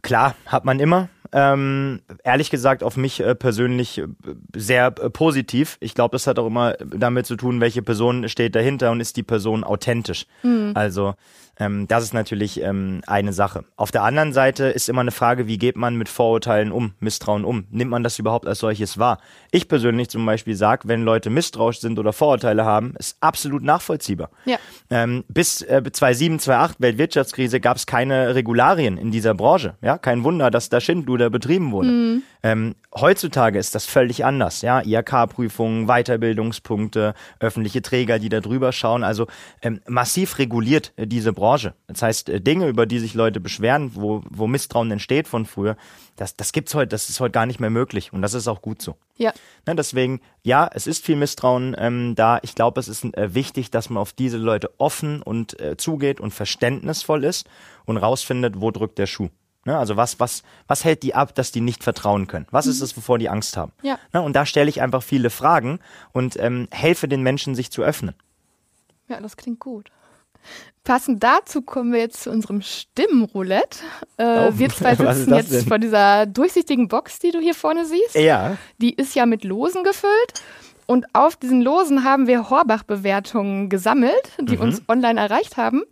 Speaker 3: Klar, hat man immer. Ähm, ehrlich gesagt auf mich äh, persönlich äh, sehr äh, positiv. Ich glaube, das hat auch immer damit zu tun, welche Person steht dahinter und ist die Person authentisch. Mhm. Also ähm, das ist natürlich ähm, eine Sache. Auf der anderen Seite ist immer eine Frage, wie geht man mit Vorurteilen um, Misstrauen um? Nimmt man das überhaupt als solches wahr? Ich persönlich zum Beispiel sage, wenn Leute misstrauisch sind oder Vorurteile haben, ist absolut nachvollziehbar.
Speaker 2: Ja.
Speaker 3: Ähm, bis äh, 2007, 2008 Weltwirtschaftskrise gab es keine Regularien in dieser Branche. Ja, kein Wunder, dass da Schindluder betrieben wurde. Mhm. Ähm, heutzutage ist das völlig anders. Ja, IHK-Prüfungen, Weiterbildungspunkte, öffentliche Träger, die da drüber schauen. Also ähm, massiv reguliert äh, diese Branche. Das heißt, äh, Dinge, über die sich Leute beschweren, wo, wo Misstrauen entsteht von früher, das, das gibt's heute, das ist heute gar nicht mehr möglich. Und das ist auch gut so.
Speaker 2: Ja.
Speaker 3: Ne, deswegen, ja, es ist viel Misstrauen ähm, da. Ich glaube, es ist äh, wichtig, dass man auf diese Leute offen und äh, zugeht und verständnisvoll ist und rausfindet, wo drückt der Schuh. Ne, also was, was, was hält die ab, dass die nicht vertrauen können? Was mhm. ist es, wovor die Angst haben?
Speaker 2: Ja.
Speaker 3: Ne, und da stelle ich einfach viele Fragen und ähm, helfe den Menschen, sich zu öffnen.
Speaker 2: Ja, das klingt gut. Passend dazu kommen wir jetzt zu unserem Stimmenroulette. Äh, oh, wir <laughs> zwei sitzen jetzt denn? vor dieser durchsichtigen Box, die du hier vorne siehst.
Speaker 3: Ja.
Speaker 2: Die ist ja mit Losen gefüllt. Und auf diesen Losen haben wir Horbach-Bewertungen gesammelt, die mhm. uns online erreicht haben.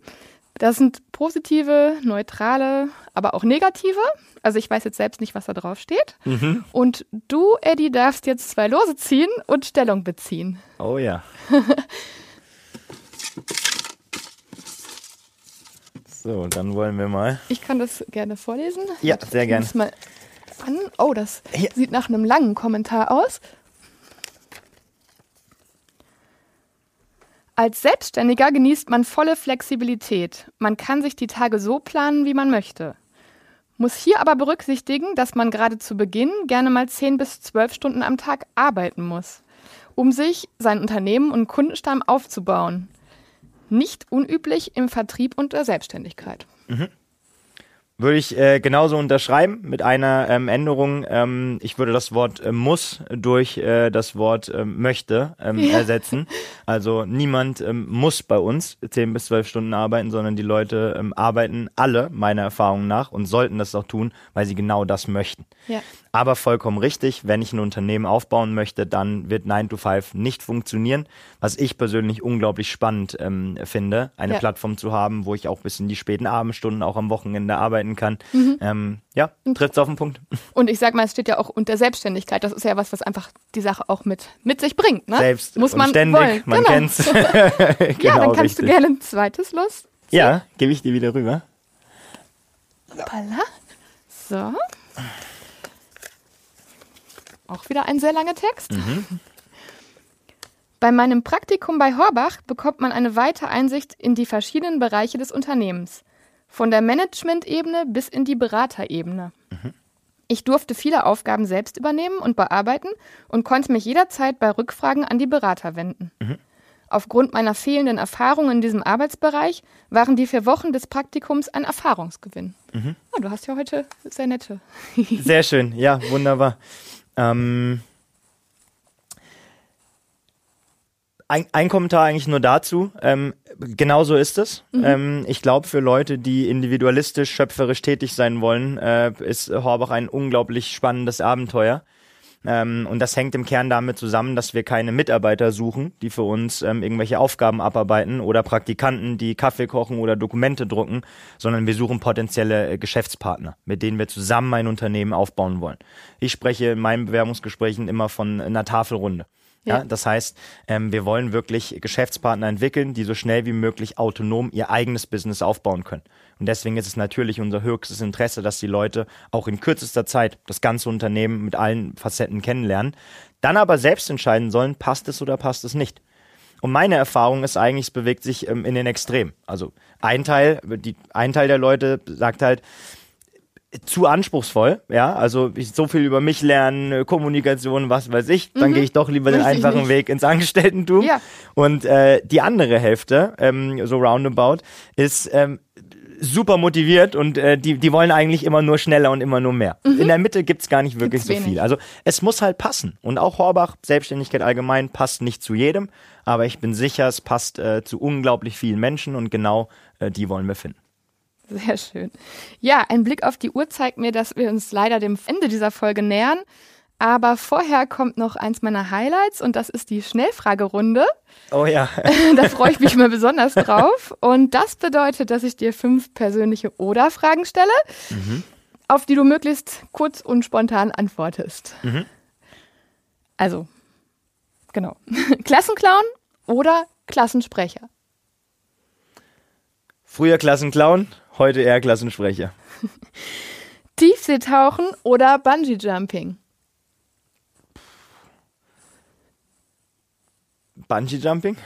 Speaker 2: Das sind positive, neutrale, aber auch negative. Also ich weiß jetzt selbst nicht, was da drauf steht. Mhm. Und du, Eddie, darfst jetzt zwei Lose ziehen und Stellung beziehen.
Speaker 3: Oh ja. <laughs> So, dann wollen wir mal.
Speaker 2: Ich kann das gerne vorlesen.
Speaker 3: Ja, sehr gerne.
Speaker 2: Mal an. Oh, das Hier. sieht nach einem langen Kommentar aus. Als Selbstständiger genießt man volle Flexibilität. Man kann sich die Tage so planen, wie man möchte. Muss hier aber berücksichtigen, dass man gerade zu Beginn gerne mal 10 bis 12 Stunden am Tag arbeiten muss, um sich sein Unternehmen und Kundenstamm aufzubauen nicht unüblich im Vertrieb und der Selbstständigkeit.
Speaker 3: Mhm. Würde ich äh, genauso unterschreiben mit einer ähm, Änderung. Ähm, ich würde das Wort äh, muss durch äh, das Wort äh, möchte ähm, ja. ersetzen. Also niemand ähm, muss bei uns 10 bis 12 Stunden arbeiten, sondern die Leute ähm, arbeiten alle meiner Erfahrung nach und sollten das auch tun, weil sie genau das möchten.
Speaker 2: Ja.
Speaker 3: Aber vollkommen richtig, wenn ich ein Unternehmen aufbauen möchte, dann wird 9 to 5 nicht funktionieren. Was ich persönlich unglaublich spannend ähm, finde, eine ja. Plattform zu haben, wo ich auch bis in die späten Abendstunden, auch am Wochenende arbeiten kann. Mhm. Ähm, ja, trifft auf den Punkt. <laughs>
Speaker 2: Und ich sag mal, es steht ja auch unter Selbstständigkeit. Das ist ja was, was einfach die Sache auch mit, mit sich bringt. Ne?
Speaker 3: Selbst
Speaker 2: muss man
Speaker 3: ständig,
Speaker 2: wollen.
Speaker 3: man genau. kennt's. <laughs> <laughs> genau,
Speaker 2: ja, dann kannst richtig. du gerne ein zweites los.
Speaker 3: Ja, gebe ich dir wieder rüber.
Speaker 2: Hoppala. So. Auch wieder ein sehr langer Text. Mhm. Bei meinem Praktikum bei Horbach bekommt man eine weite Einsicht in die verschiedenen Bereiche des Unternehmens. Von der Management-Ebene bis in die Beraterebene. Mhm. Ich durfte viele Aufgaben selbst übernehmen und bearbeiten und konnte mich jederzeit bei Rückfragen an die Berater wenden. Mhm. Aufgrund meiner fehlenden Erfahrung in diesem Arbeitsbereich waren die vier Wochen des Praktikums ein Erfahrungsgewinn. Mhm. Oh, du hast ja heute sehr nette.
Speaker 3: sehr schön, ja, wunderbar. Ähm, ein, ein Kommentar eigentlich nur dazu. Ähm, genau so ist es. Mhm. Ähm, ich glaube, für Leute, die individualistisch, schöpferisch tätig sein wollen, äh, ist Horbach ein unglaublich spannendes Abenteuer. Ähm, und das hängt im Kern damit zusammen, dass wir keine Mitarbeiter suchen, die für uns ähm, irgendwelche Aufgaben abarbeiten oder Praktikanten, die Kaffee kochen oder Dokumente drucken, sondern wir suchen potenzielle äh, Geschäftspartner, mit denen wir zusammen ein Unternehmen aufbauen wollen. Ich spreche in meinen Bewerbungsgesprächen immer von einer Tafelrunde. Ja. ja. das heißt, ähm, wir wollen wirklich Geschäftspartner entwickeln, die so schnell wie möglich autonom ihr eigenes Business aufbauen können. Und deswegen ist es natürlich unser höchstes Interesse, dass die Leute auch in kürzester Zeit das ganze Unternehmen mit allen Facetten kennenlernen, dann aber selbst entscheiden sollen, passt es oder passt es nicht. Und meine Erfahrung ist eigentlich, es bewegt sich ähm, in den Extremen. Also ein Teil, die, ein Teil der Leute sagt halt, zu anspruchsvoll, ja, also ich so viel über mich lernen, Kommunikation, was weiß ich, dann mhm. gehe ich doch lieber den einfachen nicht. Weg ins Angestelltentum. Ja. Und äh, die andere Hälfte, ähm, so roundabout, ist ähm, super motiviert und äh, die, die wollen eigentlich immer nur schneller und immer nur mehr. Mhm. In der Mitte gibt's gar nicht wirklich gibt's so viel. Also es muss halt passen. Und auch Horbach, Selbstständigkeit allgemein, passt nicht zu jedem, aber ich bin sicher, es passt äh, zu unglaublich vielen Menschen und genau äh, die wollen wir finden.
Speaker 2: Sehr schön. Ja, ein Blick auf die Uhr zeigt mir, dass wir uns leider dem Ende dieser Folge nähern. Aber vorher kommt noch eins meiner Highlights und das ist die Schnellfragerunde.
Speaker 3: Oh ja. <laughs>
Speaker 2: da freue ich mich mal besonders drauf. Und das bedeutet, dass ich dir fünf persönliche Oder-Fragen stelle, mhm. auf die du möglichst kurz und spontan antwortest. Mhm. Also, genau. <laughs> Klassenclown oder Klassensprecher?
Speaker 3: Früher Klassenclown, heute eher Klassensprecher. <laughs>
Speaker 2: Tiefseetauchen oder Bungee Jumping?
Speaker 3: Bungee Jumping.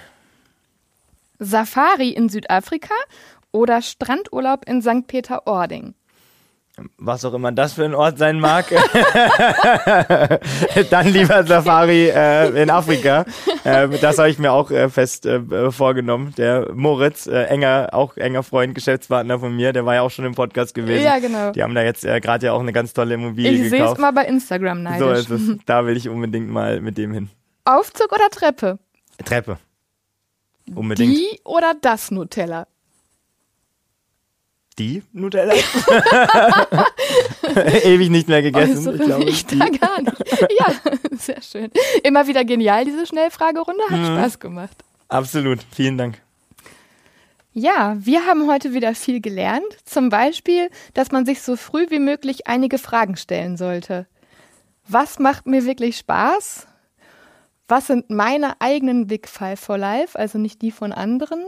Speaker 2: Safari in Südafrika oder Strandurlaub in St. Peter-Ording?
Speaker 3: was auch immer das für ein Ort sein mag, <laughs> dann lieber Safari äh, in Afrika. Äh, das habe ich mir auch äh, fest äh, vorgenommen. Der Moritz, äh, enger, auch enger Freund, Geschäftspartner von mir, der war ja auch schon im Podcast gewesen.
Speaker 2: Ja, genau.
Speaker 3: Die haben da jetzt äh, gerade ja auch eine ganz tolle Immobilie
Speaker 2: ich
Speaker 3: gekauft. Ich sehe
Speaker 2: es mal bei Instagram neidisch.
Speaker 3: So ist es. Da will ich unbedingt mal mit dem hin.
Speaker 2: Aufzug oder Treppe?
Speaker 3: Treppe. Unbedingt.
Speaker 2: Die oder das Nutella?
Speaker 3: die Nutella. <laughs> <laughs> Ewig nicht mehr gegessen.
Speaker 2: Oh, ich glaube, ich da gar nicht. Ja, <laughs> sehr schön. Immer wieder genial, diese Schnellfragerunde. Hat mhm. Spaß gemacht.
Speaker 3: Absolut. Vielen Dank.
Speaker 2: Ja, wir haben heute wieder viel gelernt. Zum Beispiel, dass man sich so früh wie möglich einige Fragen stellen sollte. Was macht mir wirklich Spaß? Was sind meine eigenen Big Five for Life, also nicht die von anderen?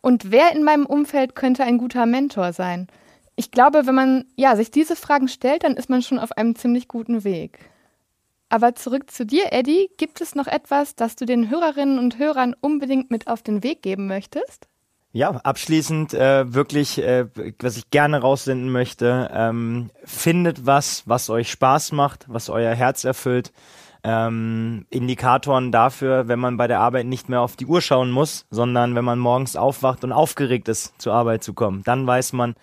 Speaker 2: Und wer in meinem Umfeld könnte ein guter Mentor sein? Ich glaube, wenn man ja, sich diese Fragen stellt, dann ist man schon auf einem ziemlich guten Weg. Aber zurück zu dir, Eddie. Gibt es noch etwas, das du den Hörerinnen und Hörern unbedingt mit auf den Weg geben möchtest?
Speaker 3: Ja, abschließend äh, wirklich, äh, was ich gerne raussenden möchte, ähm, findet was, was euch Spaß macht, was euer Herz erfüllt ähm, Indikatoren dafür, wenn man bei der Arbeit nicht mehr auf die Uhr schauen muss, sondern wenn man morgens aufwacht und aufgeregt ist, zur Arbeit zu kommen. Dann weiß man,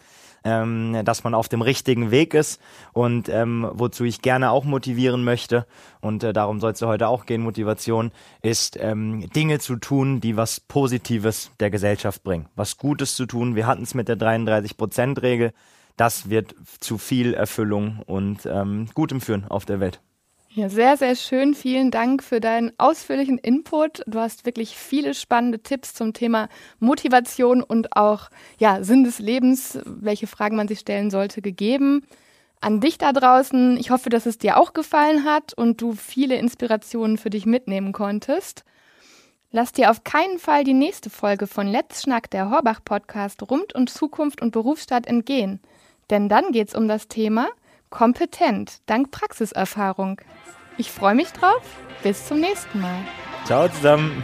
Speaker 3: ähm, dass man auf dem richtigen Weg ist und ähm, wozu ich gerne auch motivieren möchte und äh, darum soll es ja heute auch gehen, Motivation ist ähm, Dinge zu tun, die was Positives der Gesellschaft bringen, was Gutes zu tun. Wir hatten es mit der 33-Prozent-Regel. Das wird zu viel Erfüllung und ähm, Gutem führen auf der Welt.
Speaker 2: Ja, sehr, sehr schön. Vielen Dank für deinen ausführlichen Input. Du hast wirklich viele spannende Tipps zum Thema Motivation und auch ja, Sinn des Lebens, welche Fragen man sich stellen sollte, gegeben. An dich da draußen, ich hoffe, dass es dir auch gefallen hat und du viele Inspirationen für dich mitnehmen konntest. Lass dir auf keinen Fall die nächste Folge von Let's Schnack, der Horbach Podcast, rund um Zukunft und Berufsstadt entgehen. Denn dann geht es um das Thema kompetent, dank Praxiserfahrung. Ich freue mich drauf. Bis zum nächsten Mal.
Speaker 3: Ciao zusammen.